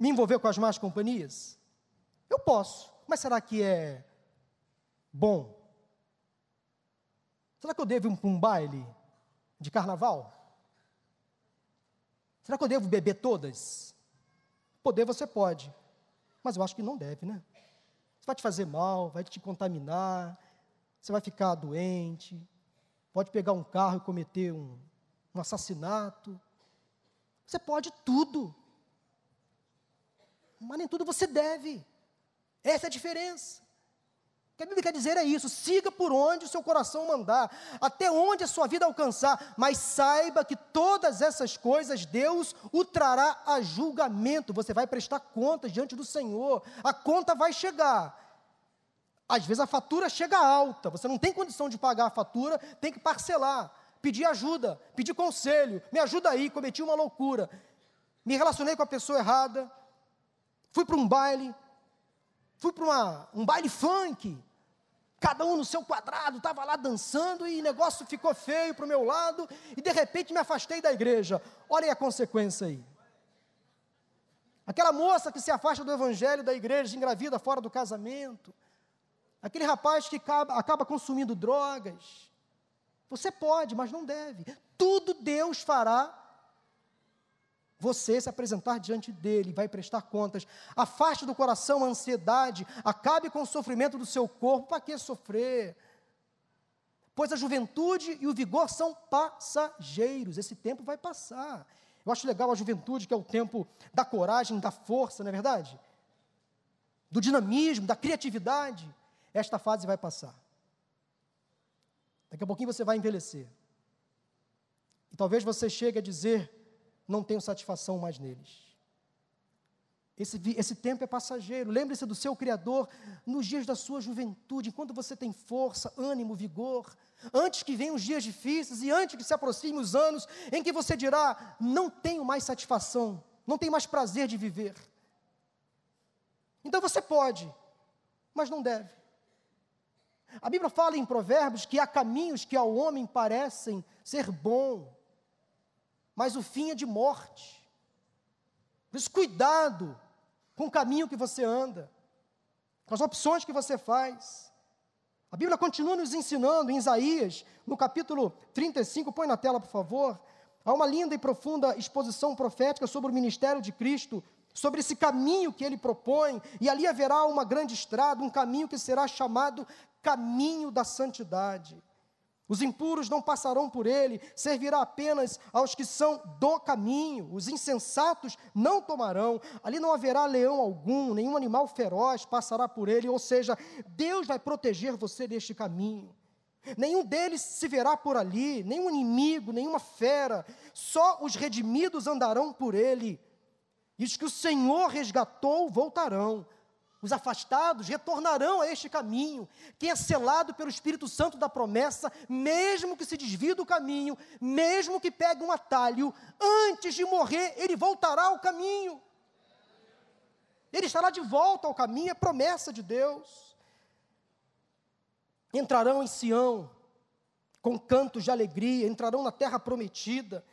A: me envolver com as más companhias? Eu posso, mas será que é bom? Será que eu devo ir para um baile? de carnaval? Será que eu devo beber todas? Poder você pode, mas eu acho que não deve, né? Isso vai te fazer mal, vai te contaminar, você vai ficar doente, pode pegar um carro e cometer um, um assassinato. Você pode tudo, mas nem tudo você deve. Essa é a diferença. que a Bíblia quer dizer é isso: siga por onde o seu coração mandar, até onde a sua vida alcançar, mas saiba que todas essas coisas Deus o trará a julgamento. Você vai prestar contas diante do Senhor, a conta vai chegar. Às vezes a fatura chega alta, você não tem condição de pagar a fatura, tem que parcelar, pedir ajuda, pedir conselho, me ajuda aí, cometi uma loucura, me relacionei com a pessoa errada, fui para um baile, fui para um baile funk, cada um no seu quadrado, estava lá dançando e o negócio ficou feio para o meu lado, e de repente me afastei da igreja. Olha aí a consequência aí. Aquela moça que se afasta do evangelho da igreja, engravida fora do casamento. Aquele rapaz que acaba, acaba consumindo drogas. Você pode, mas não deve. Tudo Deus fará você se apresentar diante dele, vai prestar contas. Afaste do coração a ansiedade, acabe com o sofrimento do seu corpo. Para que sofrer? Pois a juventude e o vigor são passageiros, esse tempo vai passar. Eu acho legal a juventude, que é o tempo da coragem, da força, não é verdade? Do dinamismo, da criatividade. Esta fase vai passar. Daqui a pouquinho você vai envelhecer. E talvez você chegue a dizer: não tenho satisfação mais neles. Esse, esse tempo é passageiro. Lembre-se do seu Criador nos dias da sua juventude, enquanto você tem força, ânimo, vigor. Antes que venham os dias difíceis e antes que se aproximem os anos em que você dirá: não tenho mais satisfação, não tenho mais prazer de viver. Então você pode, mas não deve. A Bíblia fala em Provérbios que há caminhos que ao homem parecem ser bom, mas o fim é de morte. Por isso, cuidado com o caminho que você anda, com as opções que você faz. A Bíblia continua nos ensinando em Isaías, no capítulo 35, põe na tela, por favor. Há uma linda e profunda exposição profética sobre o ministério de Cristo, sobre esse caminho que ele propõe, e ali haverá uma grande estrada, um caminho que será chamado caminho da santidade. Os impuros não passarão por ele, servirá apenas aos que são do caminho. Os insensatos não tomarão. Ali não haverá leão algum, nenhum animal feroz passará por ele. Ou seja, Deus vai proteger você deste caminho. Nenhum deles se verá por ali, nenhum inimigo, nenhuma fera. Só os redimidos andarão por ele. E os que o Senhor resgatou voltarão. Os afastados retornarão a este caminho, que é selado pelo Espírito Santo da promessa, mesmo que se desvie do caminho, mesmo que pegue um atalho, antes de morrer, ele voltará ao caminho. Ele estará de volta ao caminho, é promessa de Deus. Entrarão em Sião com cantos de alegria, entrarão na terra prometida.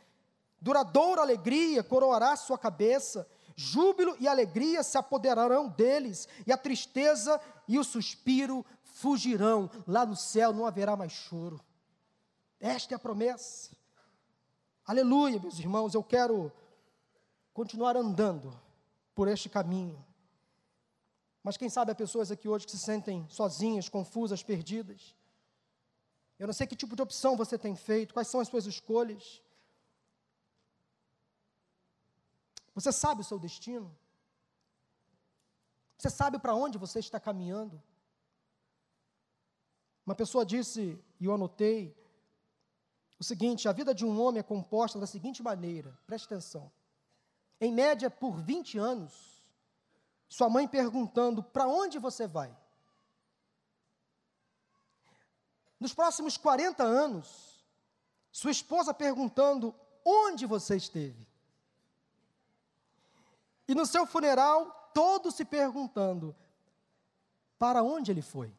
A: Duradoura alegria coroará sua cabeça Júbilo e alegria se apoderarão deles, e a tristeza e o suspiro fugirão. Lá no céu não haverá mais choro. Esta é a promessa. Aleluia, meus irmãos, eu quero continuar andando por este caminho. Mas quem sabe há pessoas aqui hoje que se sentem sozinhas, confusas, perdidas. Eu não sei que tipo de opção você tem feito, quais são as suas escolhas. Você sabe o seu destino? Você sabe para onde você está caminhando? Uma pessoa disse, e eu anotei, o seguinte: a vida de um homem é composta da seguinte maneira, preste atenção. Em média, por 20 anos, sua mãe perguntando: para onde você vai? Nos próximos 40 anos, sua esposa perguntando: onde você esteve? E no seu funeral, todos se perguntando: para onde ele foi?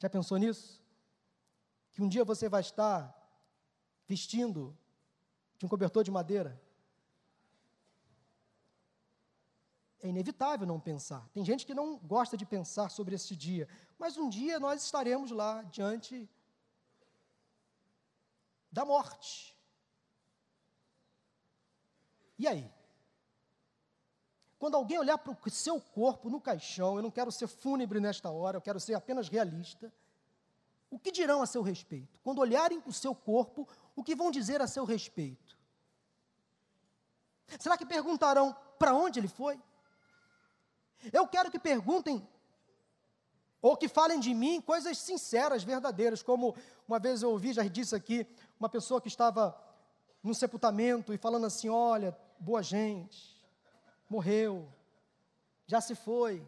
A: Já pensou nisso? Que um dia você vai estar vestindo de um cobertor de madeira? É inevitável não pensar. Tem gente que não gosta de pensar sobre esse dia, mas um dia nós estaremos lá diante da morte. E aí? Quando alguém olhar para o seu corpo no caixão, eu não quero ser fúnebre nesta hora, eu quero ser apenas realista. O que dirão a seu respeito? Quando olharem para o seu corpo, o que vão dizer a seu respeito? Será que perguntarão para onde ele foi? Eu quero que perguntem Ou que falem de mim coisas sinceras, verdadeiras, como uma vez eu ouvi, já disse aqui, uma pessoa que estava num sepultamento e falando assim: olha, boa gente, morreu, já se foi.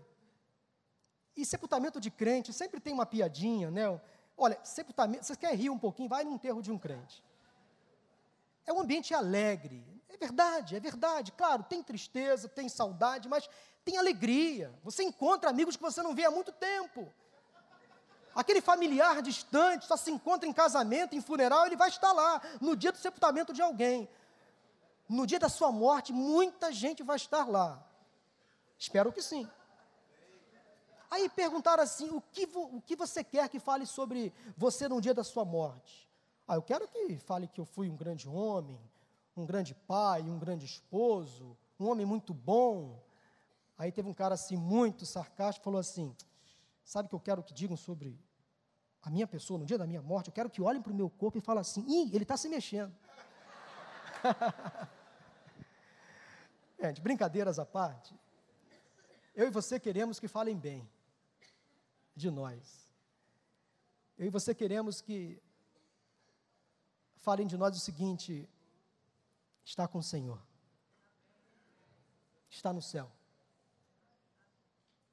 A: E sepultamento de crente sempre tem uma piadinha, né? Olha, sepultamento, você quer rir um pouquinho, vai no enterro de um crente. É um ambiente alegre. É verdade, é verdade. Claro, tem tristeza, tem saudade, mas tem alegria. Você encontra amigos que você não vê há muito tempo. Aquele familiar distante só se encontra em casamento, em funeral, ele vai estar lá no dia do sepultamento de alguém. No dia da sua morte, muita gente vai estar lá. Espero que sim. Aí perguntaram assim: o que, o que você quer que fale sobre você no dia da sua morte? Ah, eu quero que fale que eu fui um grande homem, um grande pai, um grande esposo, um homem muito bom. Aí teve um cara assim, muito sarcástico, falou assim: Sabe o que eu quero que digam sobre a minha pessoa no dia da minha morte? Eu quero que olhem para o meu corpo e falem assim: Ih, ele está se mexendo. de brincadeiras à parte, eu e você queremos que falem bem de nós. Eu e você queremos que falem de nós o seguinte: está com o Senhor, está no céu,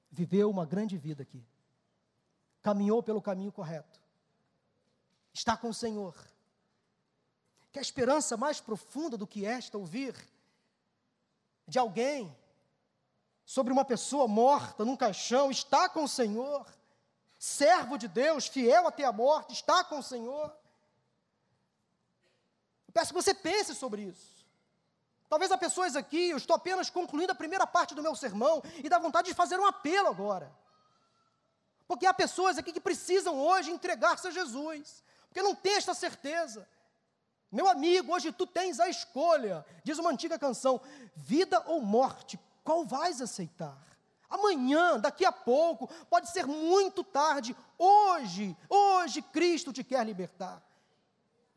A: viveu uma grande vida aqui, caminhou pelo caminho correto, está com o Senhor. Que a esperança mais profunda do que esta ouvir de alguém sobre uma pessoa morta num caixão, está com o Senhor servo de Deus, fiel até a morte, está com o Senhor. Eu peço que você pense sobre isso. Talvez há pessoas aqui, eu estou apenas concluindo a primeira parte do meu sermão e dá vontade de fazer um apelo agora. Porque há pessoas aqui que precisam hoje entregar-se a Jesus, porque não tem esta certeza. Meu amigo, hoje tu tens a escolha, diz uma antiga canção: vida ou morte, qual vais aceitar? amanhã, daqui a pouco, pode ser muito tarde. Hoje, hoje Cristo te quer libertar.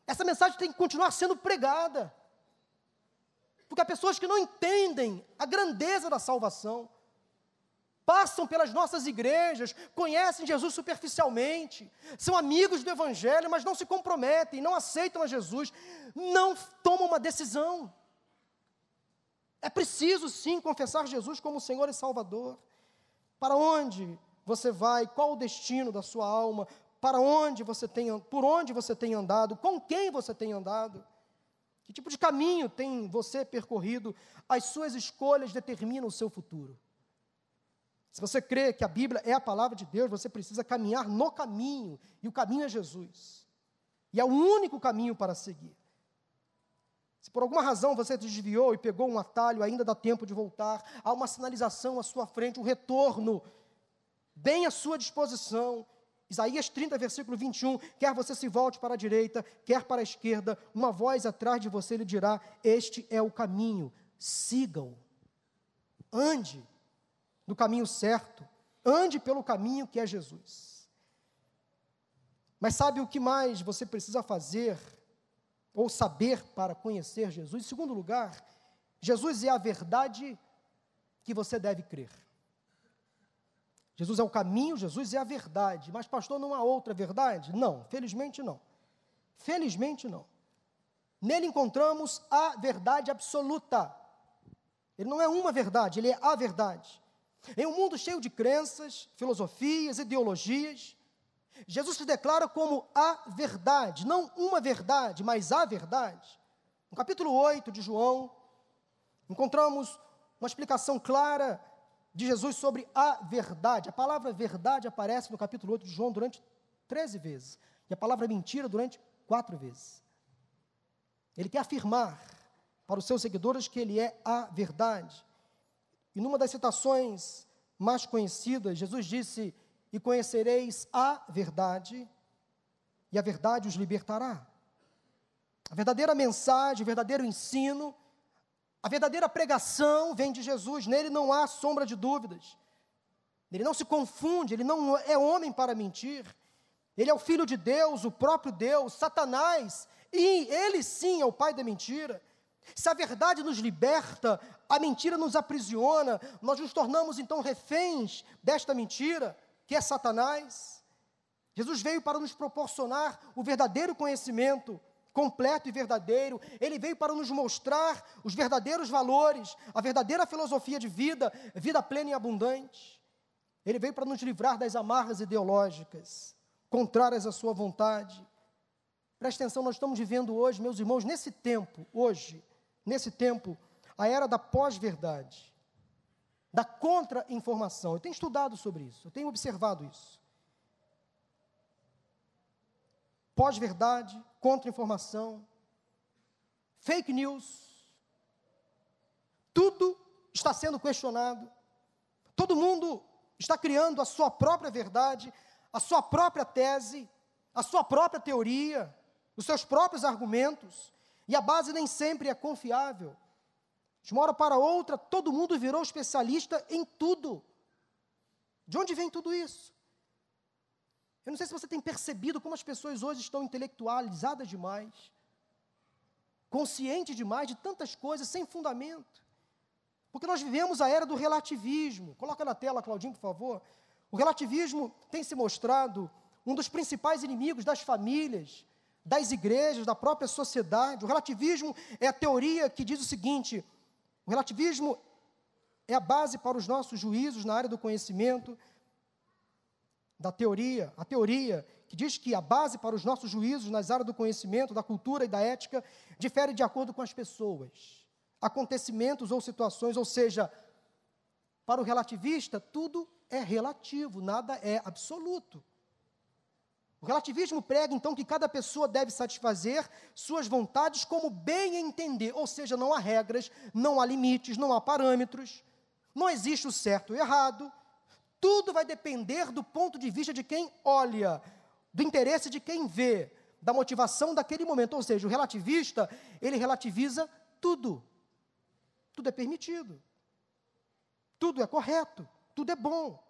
A: Essa mensagem tem que continuar sendo pregada. Porque há pessoas que não entendem a grandeza da salvação. Passam pelas nossas igrejas, conhecem Jesus superficialmente, são amigos do Evangelho, mas não se comprometem, não aceitam a Jesus, não tomam uma decisão. É preciso sim confessar Jesus como Senhor e Salvador. Para onde você vai? Qual o destino da sua alma? Para onde você tem, por onde você tem andado? Com quem você tem andado? Que tipo de caminho tem você percorrido? As suas escolhas determinam o seu futuro. Se você crê que a Bíblia é a palavra de Deus, você precisa caminhar no caminho, e o caminho é Jesus. E é o único caminho para seguir. Se por alguma razão você desviou e pegou um atalho, ainda dá tempo de voltar. Há uma sinalização à sua frente, um retorno, bem à sua disposição. Isaías 30, versículo 21, quer você se volte para a direita, quer para a esquerda, uma voz atrás de você lhe dirá: Este é o caminho, sigam. Ande no caminho certo, ande pelo caminho que é Jesus. Mas sabe o que mais você precisa fazer ou saber para conhecer Jesus. Em segundo lugar, Jesus é a verdade que você deve crer. Jesus é o caminho, Jesus é a verdade. Mas, pastor, não há outra verdade? Não, felizmente não. Felizmente não. Nele encontramos a verdade absoluta. Ele não é uma verdade, ele é a verdade. Em um mundo cheio de crenças, filosofias, ideologias, Jesus se declara como a verdade, não uma verdade, mas a verdade. No capítulo 8 de João, encontramos uma explicação clara de Jesus sobre a verdade. A palavra verdade aparece no capítulo 8 de João durante 13 vezes, e a palavra mentira durante quatro vezes. Ele quer afirmar para os seus seguidores que ele é a verdade. E numa das citações mais conhecidas, Jesus disse: e conhecereis a verdade, e a verdade os libertará. A verdadeira mensagem, o verdadeiro ensino, a verdadeira pregação vem de Jesus, nele não há sombra de dúvidas. Ele não se confunde, ele não é homem para mentir. Ele é o filho de Deus, o próprio Deus, Satanás, e ele sim é o pai da mentira. Se a verdade nos liberta, a mentira nos aprisiona, nós nos tornamos então reféns desta mentira. que é Satanás. Jesus veio para nos proporcionar o verdadeiro conhecimento completo e verdadeiro. Ele veio para nos mostrar os verdadeiros valores, a verdadeira filosofia de vida, vida plena e abundante. Ele veio para nos livrar das amarras ideológicas, contrárias à sua vontade. Preste atenção, nós estamos vivendo hoje, meus irmãos, nesse tempo, hoje, nesse tempo, a era da pós-verdade, da contra-informação. Eu tenho estudado sobre isso, eu tenho observado isso. pós-verdade, contra-informação, fake news. Tudo está sendo questionado. Todo mundo está criando a sua própria verdade, a sua própria tese, a sua própria teoria, os seus próprios argumentos, e a base nem sempre é confiável. De uma hora para outra, todo mundo virou especialista em tudo. De onde vem tudo isso? Eu não sei se você tem percebido como as pessoas hoje estão intelectualizadas demais, conscientes demais de tantas coisas sem fundamento. Porque nós vivemos a era do relativismo. Coloca na tela, Claudinho, por favor. O relativismo tem se mostrado um dos principais inimigos das famílias, das igrejas, da própria sociedade. O relativismo é a teoria que diz o seguinte: o relativismo é a base para os nossos juízos na área do conhecimento, da teoria, a teoria que diz que a base para os nossos juízos nas áreas do conhecimento, da cultura e da ética difere de acordo com as pessoas, acontecimentos ou situações, ou seja, para o relativista, tudo é relativo, nada é absoluto. O relativismo prega então que cada pessoa deve satisfazer suas vontades como bem entender, ou seja, não há regras, não há limites, não há parâmetros, não existe o certo e o errado, tudo vai depender do ponto de vista de quem olha, do interesse de quem vê, da motivação daquele momento. Ou seja, o relativista, ele relativiza tudo. Tudo é permitido. Tudo é correto. Tudo é bom.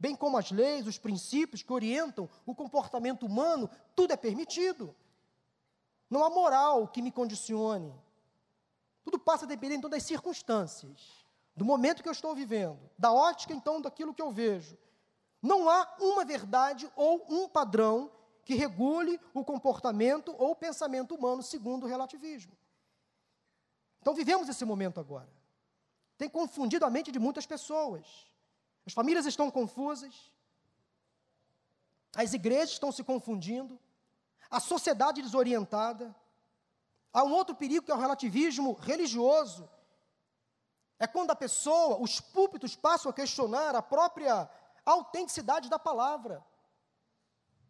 A: Bem como as leis, os princípios que orientam o comportamento humano, tudo é permitido. Não há moral que me condicione. Tudo passa a depender então das circunstâncias do momento que eu estou vivendo, da ótica então daquilo que eu vejo. Não há uma verdade ou um padrão que regule o comportamento ou o pensamento humano segundo o relativismo. Então vivemos esse momento agora. Tem confundido a mente de muitas pessoas. As famílias estão confusas. As igrejas estão se confundindo. A sociedade desorientada. Há um outro perigo que é o relativismo religioso, é quando a pessoa, os púlpitos passam a questionar a própria autenticidade da palavra.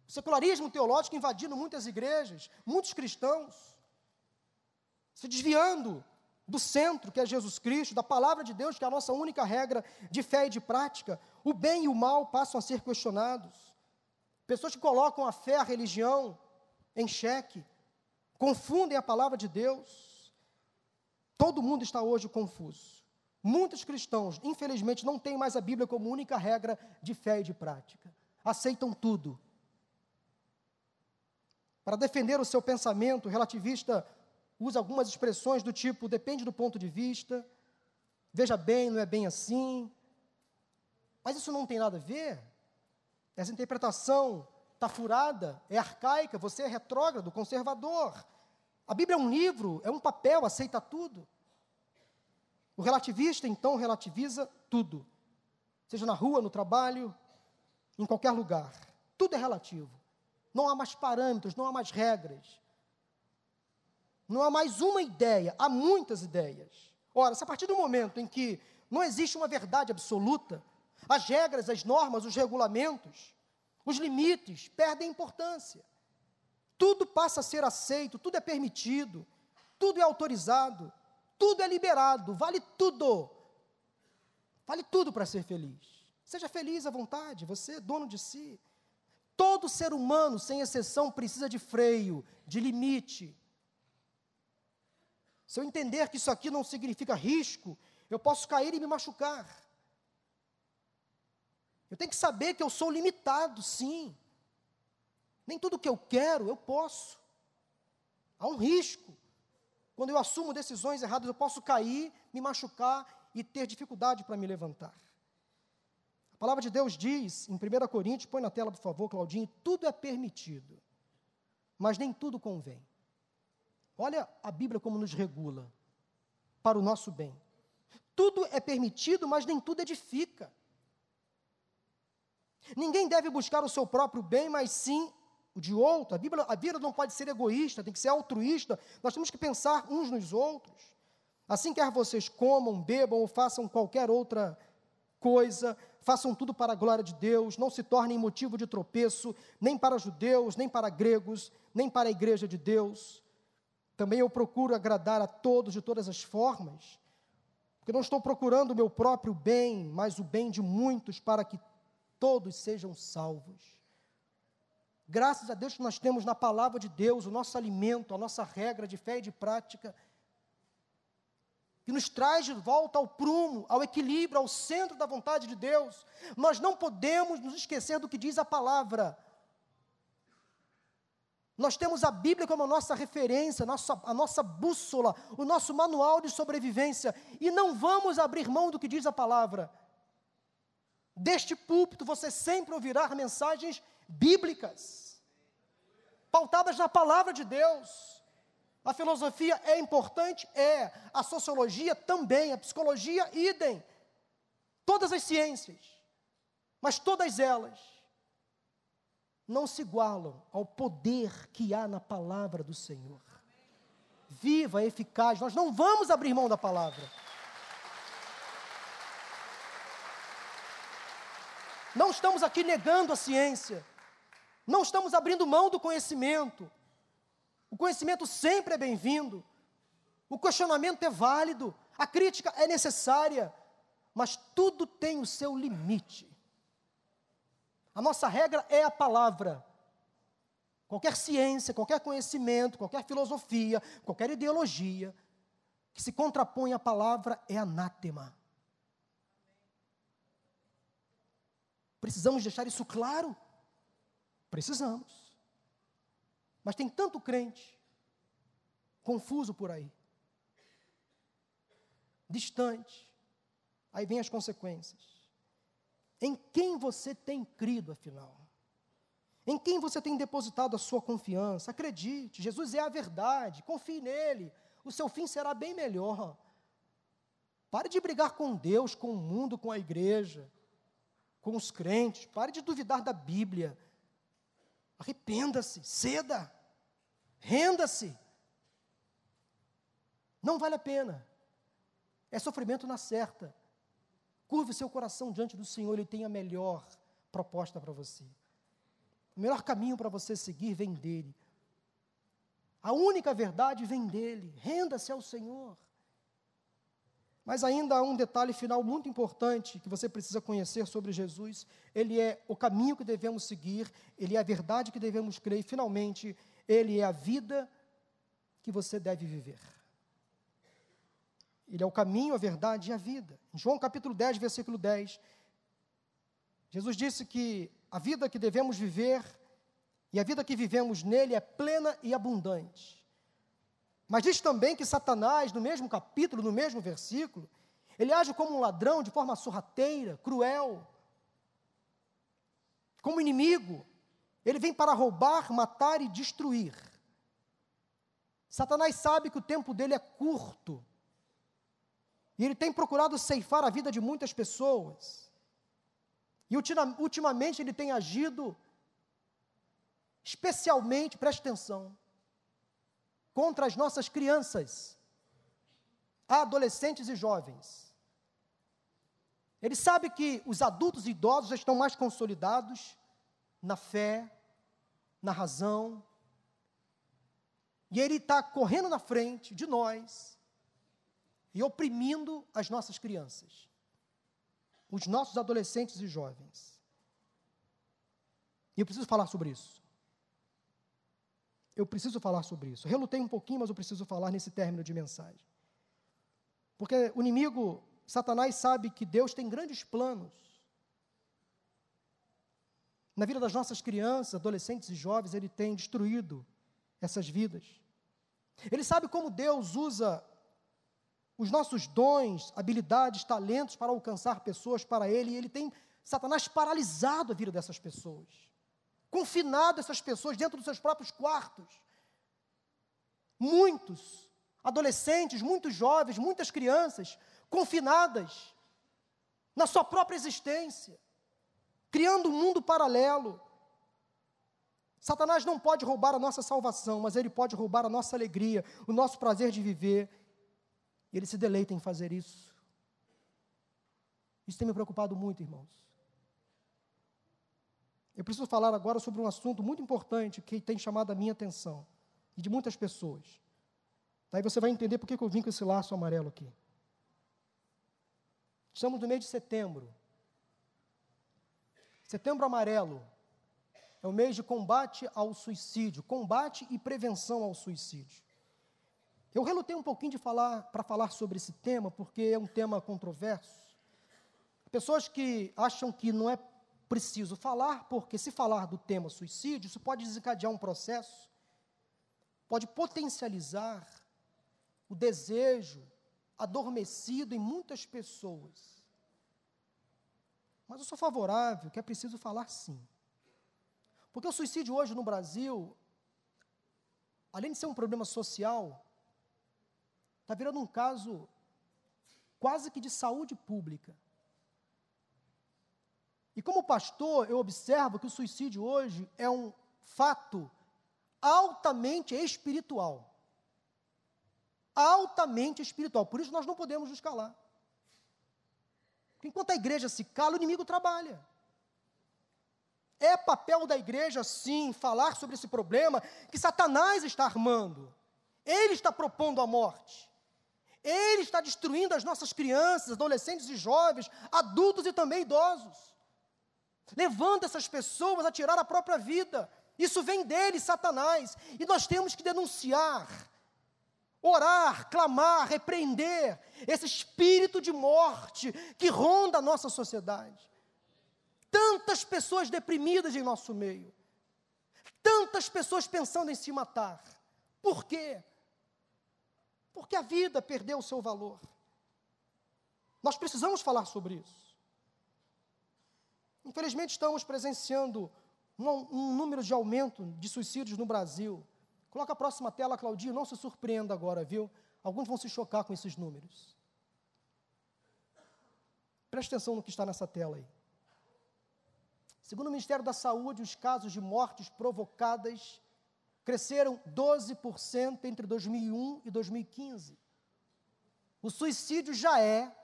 A: O secularismo teológico invadindo muitas igrejas, muitos cristãos, se desviando do centro, que é Jesus Cristo, da palavra de Deus, que é a nossa única regra de fé e de prática. O bem e o mal passam a ser questionados. Pessoas que colocam a fé, a religião em xeque, confundem a palavra de Deus. Todo mundo está hoje confuso. Muitos cristãos, infelizmente, não têm mais a Bíblia como única regra de fé e de prática. Aceitam tudo. Para defender o seu pensamento, relativista usa algumas expressões do tipo: depende do ponto de vista, veja bem, não é bem assim. Mas isso não tem nada a ver. Essa interpretação está furada, é arcaica, você é retrógrado, conservador. A Bíblia é um livro, é um papel, aceita tudo. O relativista, então, relativiza tudo, seja na rua, no trabalho, em qualquer lugar. Tudo é relativo. Não há mais parâmetros, não há mais regras. Não há mais uma ideia, há muitas ideias. Ora, se a partir do momento em que não existe uma verdade absoluta, as regras, as normas, os regulamentos, os limites perdem importância. Tudo passa a ser aceito, tudo é permitido, tudo é autorizado tudo é liberado, vale tudo. Vale tudo para ser feliz. Seja feliz à vontade, você é dono de si. Todo ser humano, sem exceção, precisa de freio, de limite. Se eu entender que isso aqui não significa risco, eu posso cair e me machucar. Eu tenho que saber que eu sou limitado, sim. Nem tudo que eu quero, eu posso. Há um risco. Quando eu assumo decisões erradas, eu posso cair, me machucar e ter dificuldade para me levantar. palavra de Deus diz, em 1 Coríntios, põe na tela, por favor, Claudinho, tudo é permitido, mas nem tudo convém. Olha a Bíblia como nos regula para o nosso bem. Tudo é permitido, mas nem tudo edifica. Ninguém deve buscar o seu próprio bem, mas sim o de outro. A, Bíblia, a vida não pode ser egoísta, tem que ser altruísta. Nós temos que pensar uns nos outros. Assim, quer vocês comam, bebam ou façam qualquer outra coisa, façam tudo para a glória de Deus, não se tornem motivo de tropeço, nem para judeus, nem para gregos, nem para a igreja de Deus. Também eu procuro agradar a todos de todas as formas, porque não estou procurando o meu próprio bem, mas o bem de muitos, para que todos sejam salvos. Graças a Deus que nós temos na palavra de Deus o nosso alimento, a nossa regra de fé e de prática, que nos traz de volta ao prumo, ao equilíbrio, ao centro da vontade de Deus. Nós não podemos nos esquecer do que diz a palavra. Nós temos a Bíblia como a nossa referência, a nossa, a nossa bússola, o nosso manual de sobrevivência, e não vamos abrir mão do que diz a palavra. Deste púlpito você sempre ouvirá mensagens bíblicas, pautadas na palavra de Deus. A filosofia é importante? É. A sociologia também, a psicologia, idem. Todas as ciências, mas todas elas não se igualam ao poder que há na palavra do Senhor. Viva, eficaz, nós não vamos abrir mão da palavra. Não estamos aqui negando a ciência. Não estamos abrindo mão do conhecimento. O conhecimento sempre é bem-vindo. O questionamento é válido. A crítica é necessária. Mas tudo tem o seu limite. A nossa regra é a palavra. Qualquer ciência, qualquer conhecimento, qualquer filosofia, qualquer ideologia que se contrapõe à palavra é anátema. Precisamos deixar isso claro. Precisamos. Mas tem tanto crente confuso por aí, distante. Aí vem as consequências. Em quem você tem crido, afinal? Em quem você tem depositado a sua confiança? Acredite, Jesus é a verdade, confie nele, o seu fim será bem melhor. Pare de brigar com Deus, com o mundo, com a igreja, com os crentes, pare de duvidar da Bíblia. Arrependa-se, ceda, renda-se. Não vale a pena. É sofrimento na certa. Curve seu coração diante do Senhor, Ele tem a melhor proposta para você. O melhor caminho para você seguir vem dele. A única verdade vem dele. Renda-se ao Senhor. Mas ainda há um detalhe final muito importante que você precisa conhecer sobre Jesus. Ele é o caminho que devemos seguir, ele é a verdade que devemos crer e, finalmente, ele é a vida que você deve viver. Ele é o caminho, a verdade e a vida. Em João capítulo 10, versículo 10, Jesus disse que a vida que devemos viver e a vida que vivemos nele é plena e abundante. Mas diz também que Satanás, no mesmo capítulo, no mesmo versículo, ele age como um ladrão de forma sorrateira, cruel, como inimigo. Ele vem para roubar, matar e destruir. Satanás sabe que o tempo dele é curto. E ele tem procurado ceifar a vida de muitas pessoas. E ultimamente ele tem agido especialmente, preste atenção, contra as nossas crianças, adolescentes e jovens. Ele sabe que os adultos e idosos já estão mais consolidados na fé, na razão, e ele está correndo na frente de nós e oprimindo as nossas crianças, os nossos adolescentes e jovens. E eu preciso falar sobre isso. Eu preciso falar sobre isso. Relutei um pouquinho, mas eu preciso falar nesse término de mensagem. Porque o inimigo, Satanás, sabe que Deus tem grandes planos na vida das nossas crianças, adolescentes e jovens, ele tem destruído essas vidas. Ele sabe como Deus usa os nossos dons, habilidades, talentos para alcançar pessoas para Ele, e Ele tem Satanás paralisado a vida dessas pessoas, confinado essas pessoas dentro dos seus próprios quartos. Muitos adolescentes, muitos jovens, muitas crianças confinadas na sua própria existência, criando um mundo paralelo. Satanás não pode roubar a nossa salvação, mas ele pode roubar a nossa alegria, o nosso prazer de viver. E ele se deleita em fazer isso. Isso tem me preocupado muito, irmãos. Eu preciso falar agora sobre um assunto muito importante que tem chamado a minha atenção e de muitas pessoas. Daí você vai entender por que eu vim com esse laço amarelo aqui. Estamos no mês de setembro. Setembro amarelo é o mês de combate ao suicídio, combate e prevenção ao suicídio. Eu relutei um pouquinho de falar para falar sobre esse tema, porque é um tema controverso. Pessoas que acham que não é preciso falar, porque se falar do tema suicídio, isso pode desencadear um processo, pode potencializar o desejo adormecido em muitas pessoas. Mas eu sou favorável que é preciso falar sim. Porque o suicídio hoje no Brasil, além de ser um problema social, está virando um caso quase que de saúde pública. E como pastor, eu observo que o suicídio hoje é um fato altamente espiritual altamente espiritual. Por isso nós não podemos nos calar. Porque enquanto a igreja se cala, o inimigo trabalha. É papel da igreja, sim, falar sobre esse problema que Satanás está armando. Ele está propondo a morte. Ele está destruindo as nossas crianças, adolescentes e jovens, adultos e também idosos. Levando essas pessoas a tirar a própria vida. Isso vem dele, Satanás. E nós temos que denunciar orar, clamar, repreender esse espírito de morte que ronda a nossa sociedade. Tantas pessoas deprimidas em nosso meio, tantas pessoas pensando em se matar. Por quê? Porque a vida perdeu o seu valor. Nós precisamos falar sobre isso. Infelizmente, estamos presenciando um, um número de aumento de suicídios no Brasil Coloca a próxima tela, Claudinho, não se surpreenda agora, viu? Alguns vão se chocar com esses números. Preste atenção no que está nessa tela aí. Segundo o Ministério da Saúde, os casos de mortes provocadas cresceram 12% entre 2001 e 2015. O suicídio já é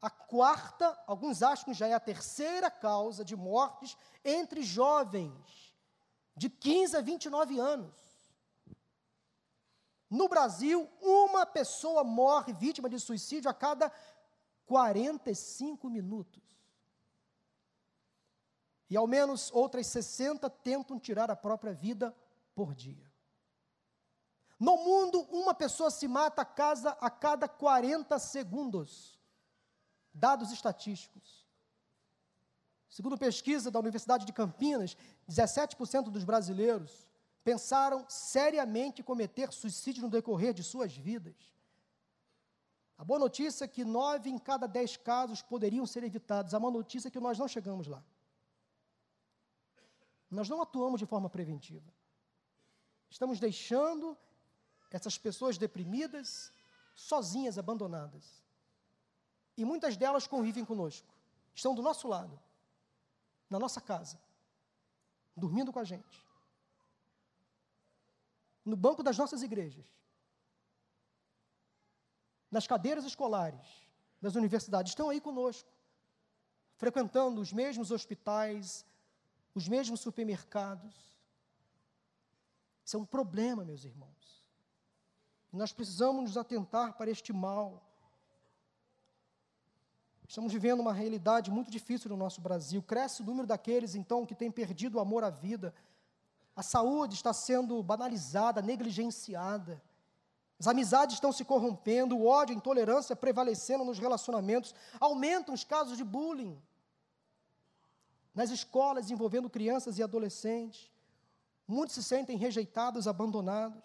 A: a quarta, alguns acham que já é a terceira causa de mortes entre jovens de 15 a 29 anos. No Brasil, uma pessoa morre vítima de suicídio a cada 45 minutos. E ao menos outras 60 tentam tirar a própria vida por dia. No mundo, uma pessoa se mata a, casa a cada 40 segundos. Dados estatísticos. Segundo pesquisa da Universidade de Campinas, 17% dos brasileiros pensaram seriamente cometer suicídio no decorrer de suas vidas. A boa notícia é que nove em cada dez casos poderiam ser evitados. A má notícia é que nós não chegamos lá. Nós não atuamos de forma preventiva. Estamos deixando essas pessoas deprimidas, sozinhas, abandonadas. E muitas delas convivem conosco, estão do nosso lado, na nossa casa, dormindo com a gente no banco das nossas igrejas, nas cadeiras escolares, das universidades, estão aí conosco, frequentando os mesmos hospitais, os mesmos supermercados. Isso é um problema, meus irmãos. E nós precisamos nos atentar para este mal. Estamos vivendo uma realidade muito difícil no nosso Brasil. Cresce o número daqueles, então, que têm perdido o amor à vida, a saúde está sendo banalizada, negligenciada. As amizades estão se corrompendo, o ódio, a intolerância prevalecendo nos relacionamentos. Aumentam os casos de bullying nas escolas envolvendo crianças e adolescentes. Muitos se sentem rejeitados, abandonados.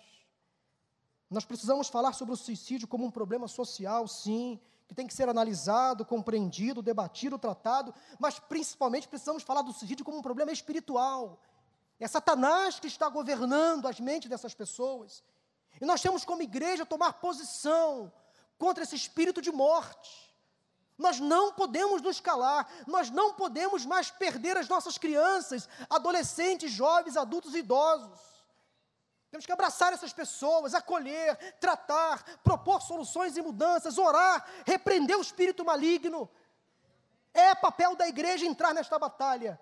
A: Nós precisamos falar sobre o suicídio como um problema social, sim, que tem que ser analisado, compreendido, debatido, tratado, mas principalmente precisamos falar do suicídio como um problema espiritual. É Satanás que está governando as mentes dessas pessoas. E nós temos como igreja tomar posição contra esse espírito de morte. Nós não podemos nos calar, nós não podemos mais perder as nossas crianças, adolescentes, jovens, adultos e idosos. Temos que abraçar essas pessoas, acolher, tratar, propor soluções e mudanças, orar, repreender o espírito maligno. É papel da igreja entrar nesta batalha.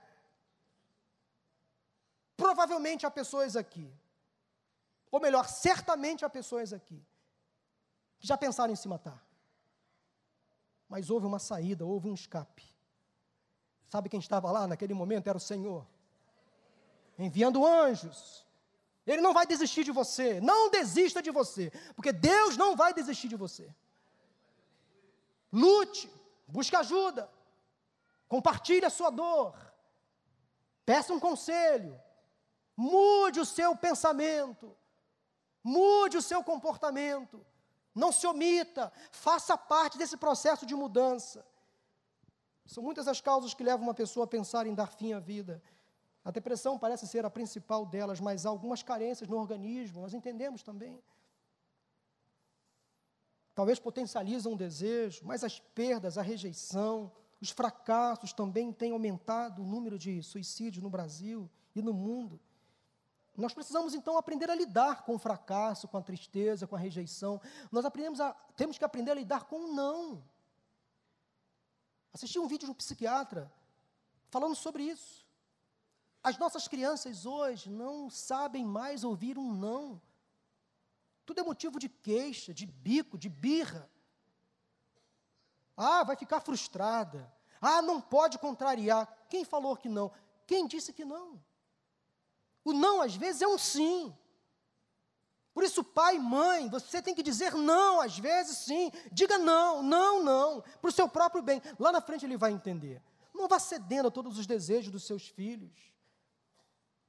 A: Provavelmente há pessoas aqui, ou melhor, certamente há pessoas aqui, que já pensaram em se matar. Mas houve uma saída, houve um escape. Sabe quem estava lá naquele momento? Era o Senhor. Enviando anjos. Ele não vai desistir de você. Não desista de você. Porque Deus não vai desistir de você. Lute. Busque ajuda. Compartilhe a sua dor. Peça um conselho. Mude o seu pensamento. Mude o seu comportamento. Não se omita, faça parte desse processo de mudança. São muitas as causas que levam uma pessoa a pensar em dar fim à vida. A depressão parece ser a principal delas, mas há algumas carências no organismo, nós entendemos também. Talvez potencializam o desejo, mas as perdas, a rejeição, os fracassos também têm aumentado o número de suicídios no Brasil e no mundo. Nós precisamos então aprender a lidar com o fracasso, com a tristeza, com a rejeição. Nós aprendemos a, temos que aprender a lidar com o não. Assisti um vídeo de um psiquiatra falando sobre isso. As nossas crianças hoje não sabem mais ouvir um não. Tudo é motivo de queixa, de bico, de birra. Ah, vai ficar frustrada. Ah, não pode contrariar. Quem falou que não? Quem disse que não? O não, às vezes, é um sim. Por isso, pai e mãe, você tem que dizer não, às vezes sim. Diga não, não, não, para o seu próprio bem. Lá na frente ele vai entender. Não vá cedendo a todos os desejos dos seus filhos.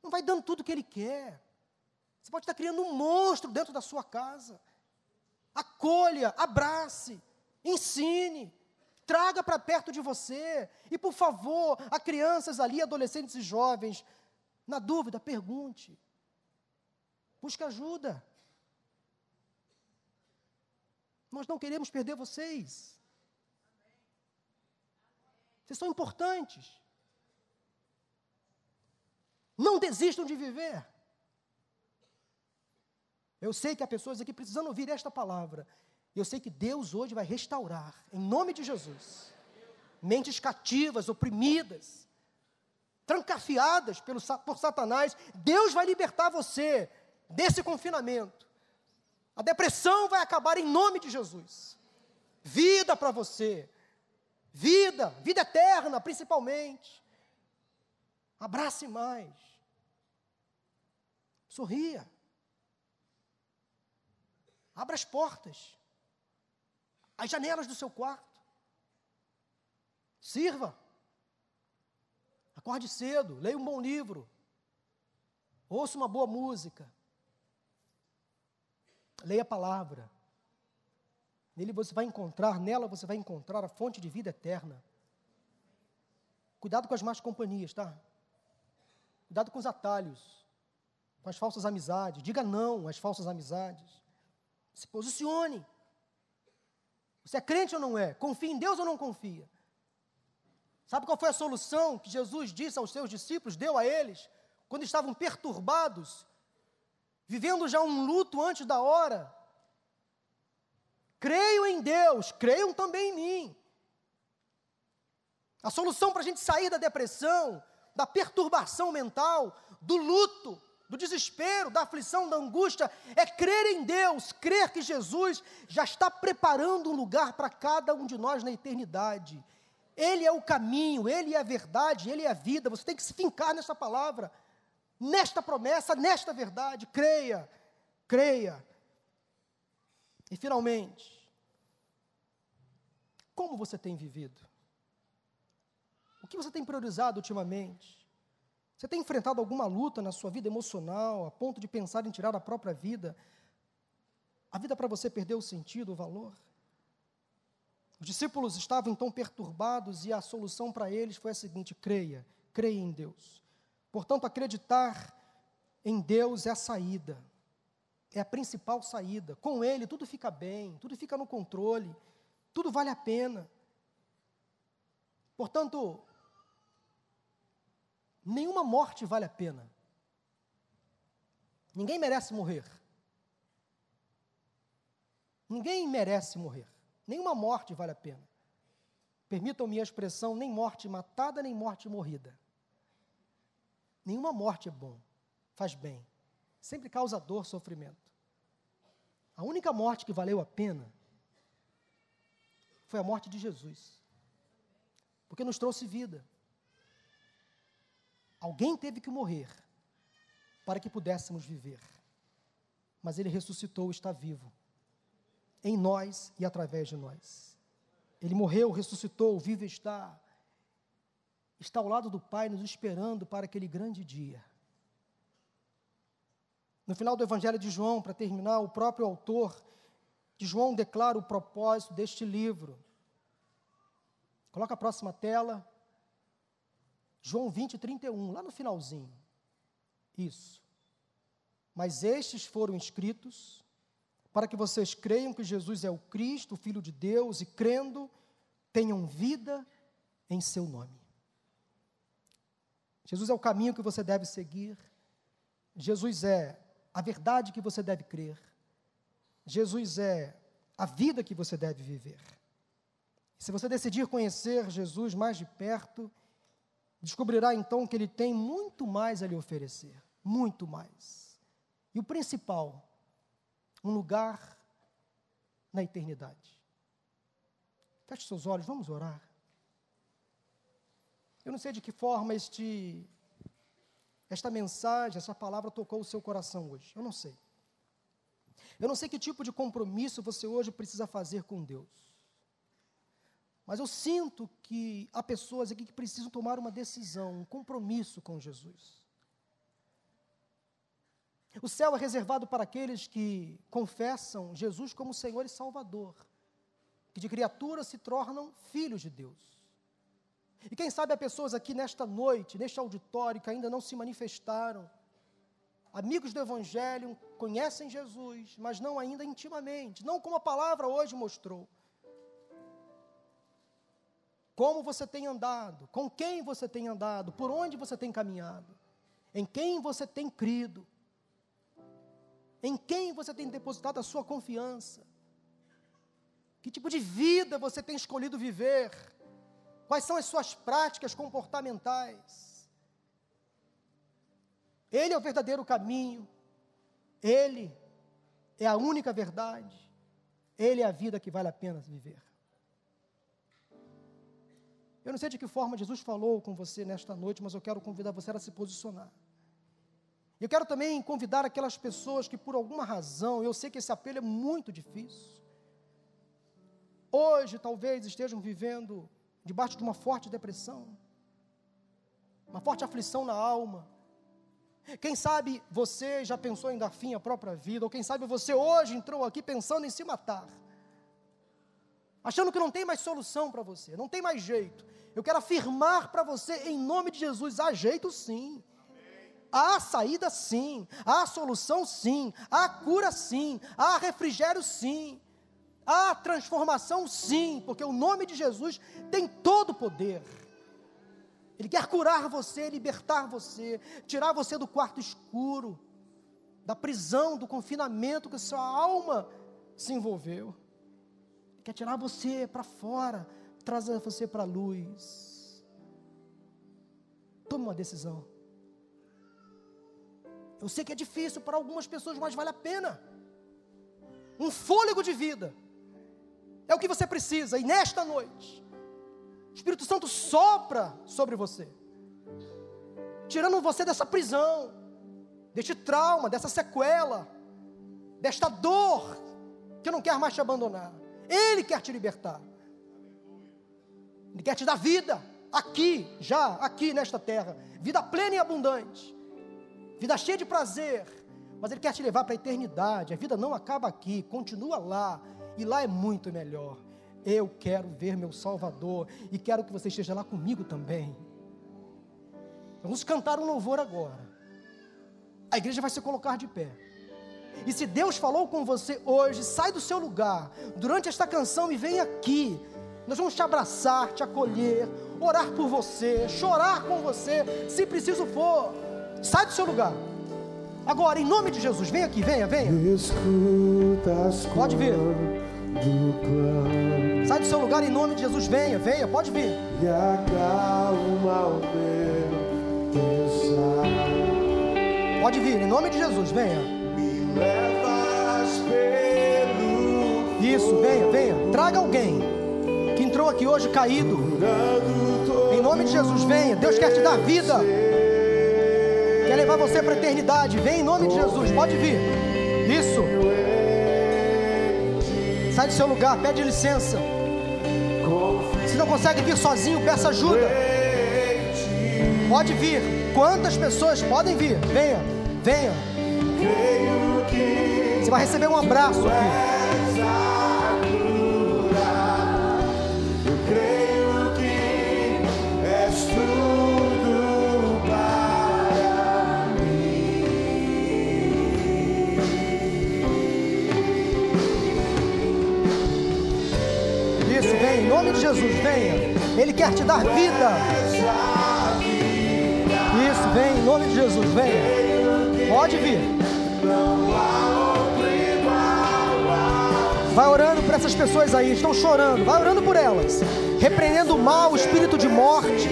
A: Não vai dando tudo o que ele quer. Você pode estar criando um monstro dentro da sua casa. Acolha, abrace, ensine, traga para perto de você. E, por favor, a crianças ali, adolescentes e jovens, na dúvida, pergunte. Busque ajuda. Nós não queremos perder vocês. Vocês são importantes. Não desistam de viver. Eu sei que há pessoas aqui precisando ouvir esta palavra. Eu sei que Deus hoje vai restaurar, em nome de Jesus, mentes cativas, oprimidas, trancafiadas pelo, por Satanás, Deus vai libertar você desse confinamento. A depressão vai acabar em nome de Jesus. Vida para você. Vida, vida eterna, principalmente. Abrace mais. Sorria. Abra as portas. As janelas do seu quarto. Sirva. Acorde cedo, leia um bom livro, ouça uma boa música, leia a palavra. Nele você vai encontrar, nela você vai encontrar a fonte de vida eterna. Cuidado com as más companhias, tá? Cuidado com os atalhos, com as falsas amizades. Diga não às falsas amizades. Se posicione. Você é crente ou não é? Confia em Deus ou não confia? Sabe qual foi a solução que Jesus disse aos seus discípulos, deu a eles, quando estavam perturbados, vivendo já um luto antes da hora? Creio em Deus, creiam também em mim. A solução para a gente sair da depressão, da perturbação mental, do luto, do desespero, da aflição, da angústia, é crer em Deus, crer que Jesus já está preparando um lugar para cada um de nós na eternidade. Ele é o caminho, Ele é a verdade, Ele é a vida. Você tem que se fincar nessa palavra, nesta promessa, nesta verdade. Creia, creia. E finalmente, como você tem vivido? O que você tem priorizado ultimamente? Você tem enfrentado alguma luta na sua vida emocional, a ponto de pensar em tirar a própria vida? A vida para você perdeu o sentido, o valor? Os discípulos estavam então perturbados e a solução para eles foi a seguinte: creia, creia em Deus. Portanto, acreditar em Deus é a saída, é a principal saída. Com Ele tudo fica bem, tudo fica no controle, tudo vale a pena. Portanto, nenhuma morte vale a pena. Ninguém merece morrer. Ninguém merece morrer. Nenhuma morte vale a pena. Permitam-me a expressão: nem morte matada, nem morte morrida. Nenhuma morte é bom, faz bem. Sempre causa dor, sofrimento. A única morte que valeu a pena foi a morte de Jesus. Porque nos trouxe vida. Alguém teve que morrer para que pudéssemos viver. Mas ele ressuscitou, está vivo em nós e através de nós. Ele morreu, ressuscitou, vive está. Está ao lado do Pai, nos esperando para aquele grande dia. No final do Evangelho de João, para terminar, o próprio autor de João declara o propósito deste livro. Coloca a próxima tela. João 20, 31, lá no finalzinho. Isso. Mas estes foram escritos para que vocês creiam que Jesus é o Cristo, o Filho de Deus, e crendo, tenham vida em seu nome. Jesus é o caminho que você deve seguir, Jesus é a verdade que você deve crer, Jesus é a vida que você deve viver. Se você decidir conhecer Jesus mais de perto, descobrirá então que ele tem muito mais a lhe oferecer, muito mais. E o principal, um lugar na eternidade. Feche seus olhos, vamos orar. Eu não sei de que forma este, esta mensagem, essa palavra tocou o seu coração hoje. Eu não sei. Eu não sei que tipo de compromisso você hoje precisa fazer com Deus. Mas eu sinto que há pessoas aqui que precisam tomar uma decisão, um compromisso com Jesus. O céu é reservado para aqueles que confessam Jesus como Senhor e Salvador, que de criaturas se tornam filhos de Deus. E quem sabe há pessoas aqui nesta noite, neste auditório, que ainda não se manifestaram, amigos do Evangelho, conhecem Jesus, mas não ainda intimamente, não como a palavra hoje mostrou. Como você tem andado, com quem você tem andado, por onde você tem caminhado, em quem você tem crido, em quem você tem depositado a sua confiança? Que tipo de vida você tem escolhido viver? Quais são as suas práticas comportamentais? Ele é o verdadeiro caminho, Ele é a única verdade, Ele é a vida que vale a pena viver. Eu não sei de que forma Jesus falou com você nesta noite, mas eu quero convidar você a se posicionar. Eu quero também convidar aquelas pessoas que, por alguma razão, eu sei que esse apelo é muito difícil. Hoje, talvez estejam vivendo debaixo de uma forte depressão, uma forte aflição na alma. Quem sabe você já pensou em dar fim à própria vida, ou quem sabe você hoje entrou aqui pensando em se matar, achando que não tem mais solução para você, não tem mais jeito. Eu quero afirmar para você, em nome de Jesus, há jeito sim. Há saída sim, há solução sim, há cura sim, há refrigério sim, há transformação sim, porque o nome de Jesus tem todo o poder. Ele quer curar você, libertar você, tirar você do quarto escuro, da prisão, do confinamento que sua alma se envolveu. Ele quer tirar você para fora, trazer você para a luz. Tome uma decisão. Eu sei que é difícil para algumas pessoas, mas vale a pena. Um fôlego de vida é o que você precisa, e nesta noite, o Espírito Santo sopra sobre você, tirando você dessa prisão, deste trauma, dessa sequela, desta dor que não quer mais te abandonar. Ele quer te libertar. Ele quer te dar vida aqui, já, aqui nesta terra, vida plena e abundante vida cheia de prazer, mas Ele quer te levar para a eternidade. A vida não acaba aqui, continua lá, e lá é muito melhor. Eu quero ver meu Salvador e quero que você esteja lá comigo também. Vamos cantar um louvor agora. A igreja vai se colocar de pé. E se Deus falou com você hoje, sai do seu lugar durante esta canção e vem aqui. Nós vamos te abraçar, te acolher, orar por você, chorar com você, se preciso for. Sai do seu lugar. Agora, em nome de Jesus, vem aqui, venha, venha. Pode vir. Sai do seu lugar em nome de Jesus, venha, venha, pode vir.
B: E acalma o meu pesar.
A: Pode vir, em nome de Jesus, venha.
B: Me levas pelo
A: Isso, venha, venha. Traga alguém que entrou aqui hoje caído. Em nome de Jesus, venha. Deus quer te dar vida. Quer levar você para a eternidade. Vem em nome de Jesus, pode vir. Isso. Sai do seu lugar, pede licença. Se não consegue vir sozinho, peça ajuda. Pode vir. Quantas pessoas podem vir? Venha, venha. Você vai receber um abraço aqui. Ele quer te dar vida. Isso, vem, em nome de Jesus, venha. Pode vir. Vai orando por essas pessoas aí, estão chorando. Vai orando por elas. Repreendendo o mal, o espírito de morte.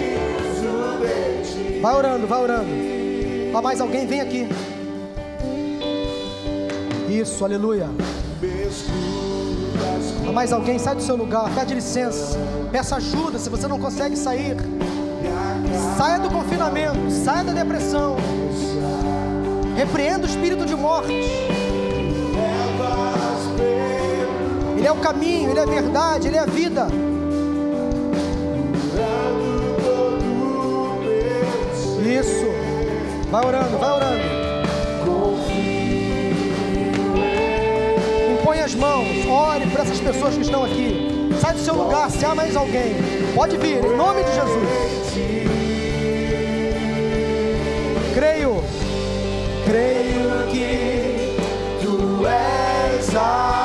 A: Vai orando, vai orando. Há mais alguém? Vem aqui. Isso, aleluia. Há mais alguém? Sai do seu lugar, pede licença. Peça ajuda se você não consegue sair. Saia do confinamento, saia da depressão. Repreenda o espírito de morte. Ele é o caminho, Ele é a verdade, Ele é a vida. Isso. Vai orando, vai orando. Impõe as mãos, ore por essas pessoas que estão aqui. Sai do seu lugar, se há mais alguém. Pode vir, em nome de Jesus. Creio,
B: Creio que tu és a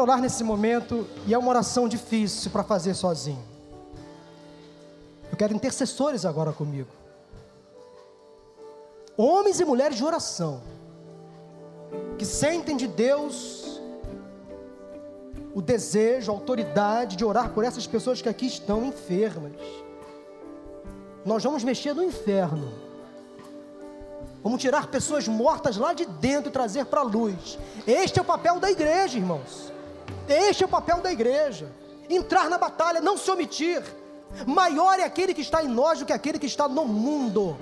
A: quero orar nesse momento e é uma oração difícil para fazer sozinho. Eu quero intercessores agora comigo. Homens e mulheres de oração que sentem de Deus o desejo, a autoridade de orar por essas pessoas que aqui estão enfermas. Nós vamos mexer no inferno. Vamos tirar pessoas mortas lá de dentro e trazer para a luz. Este é o papel da igreja, irmãos. Este é o papel da igreja. Entrar na batalha, não se omitir. Maior é aquele que está em nós do que aquele que está no mundo.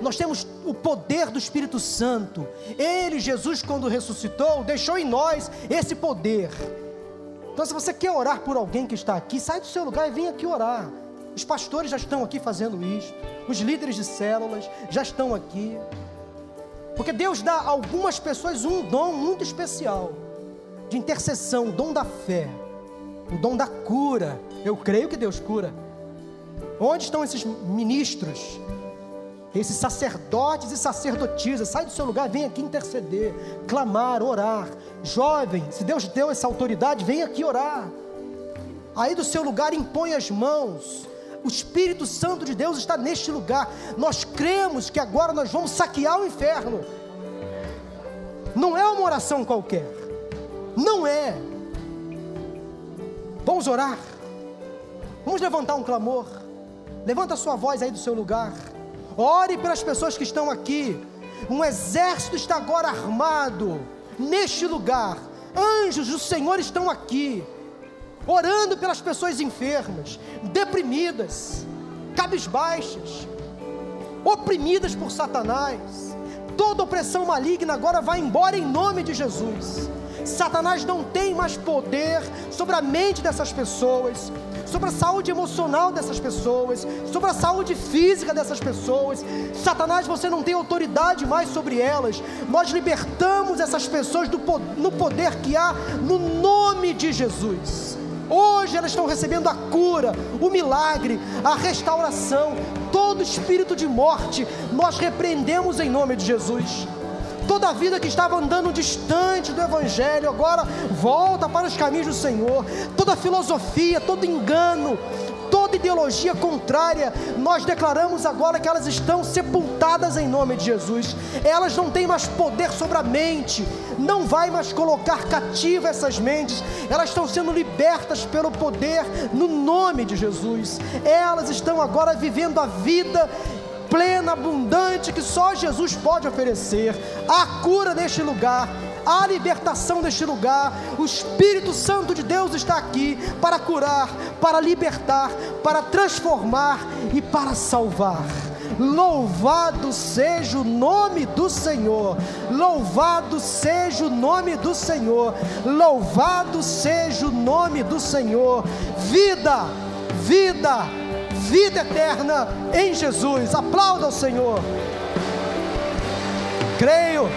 A: Nós temos o poder do Espírito Santo. Ele, Jesus, quando ressuscitou, deixou em nós esse poder. Então, se você quer orar por alguém que está aqui, sai do seu lugar e vem aqui orar. Os pastores já estão aqui fazendo isso. Os líderes de células já estão aqui. Porque Deus dá a algumas pessoas um dom muito especial de intercessão, o dom da fé, o dom da cura. Eu creio que Deus cura. Onde estão esses ministros? Esses sacerdotes e sacerdotisas, sai do seu lugar, vem aqui interceder, clamar, orar. Jovem, se Deus deu essa autoridade, vem aqui orar. Aí do seu lugar impõe as mãos. O Espírito Santo de Deus está neste lugar. Nós cremos que agora nós vamos saquear o inferno. Não é uma oração qualquer. Não é. Vamos orar. Vamos levantar um clamor. Levanta a sua voz aí do seu lugar. Ore pelas pessoas que estão aqui. Um exército está agora armado neste lugar. Anjos do Senhor estão aqui, orando pelas pessoas enfermas, deprimidas, cabisbaixas, oprimidas por Satanás. Toda opressão maligna agora vai embora em nome de Jesus. Satanás não tem mais poder sobre a mente dessas pessoas, sobre a saúde emocional dessas pessoas, sobre a saúde física dessas pessoas. Satanás, você não tem autoridade mais sobre elas. Nós libertamos essas pessoas do, no poder que há no nome de Jesus. Hoje elas estão recebendo a cura, o milagre, a restauração. Todo espírito de morte nós repreendemos em nome de Jesus. Toda a vida que estava andando distante do Evangelho, agora volta para os caminhos do Senhor. Toda filosofia, todo engano, toda ideologia contrária, nós declaramos agora que elas estão sepultadas em nome de Jesus. Elas não têm mais poder sobre a mente, não vai mais colocar cativa essas mentes, elas estão sendo libertas pelo poder no nome de Jesus. Elas estão agora vivendo a vida plena, abundante que só Jesus pode oferecer. A cura neste lugar, a libertação deste lugar. O Espírito Santo de Deus está aqui para curar, para libertar, para transformar e para salvar. Louvado seja o nome do Senhor. Louvado seja o nome do Senhor. Louvado seja o nome do Senhor. Vida, vida, vida eterna em Jesus. Aplauda o Senhor. Creio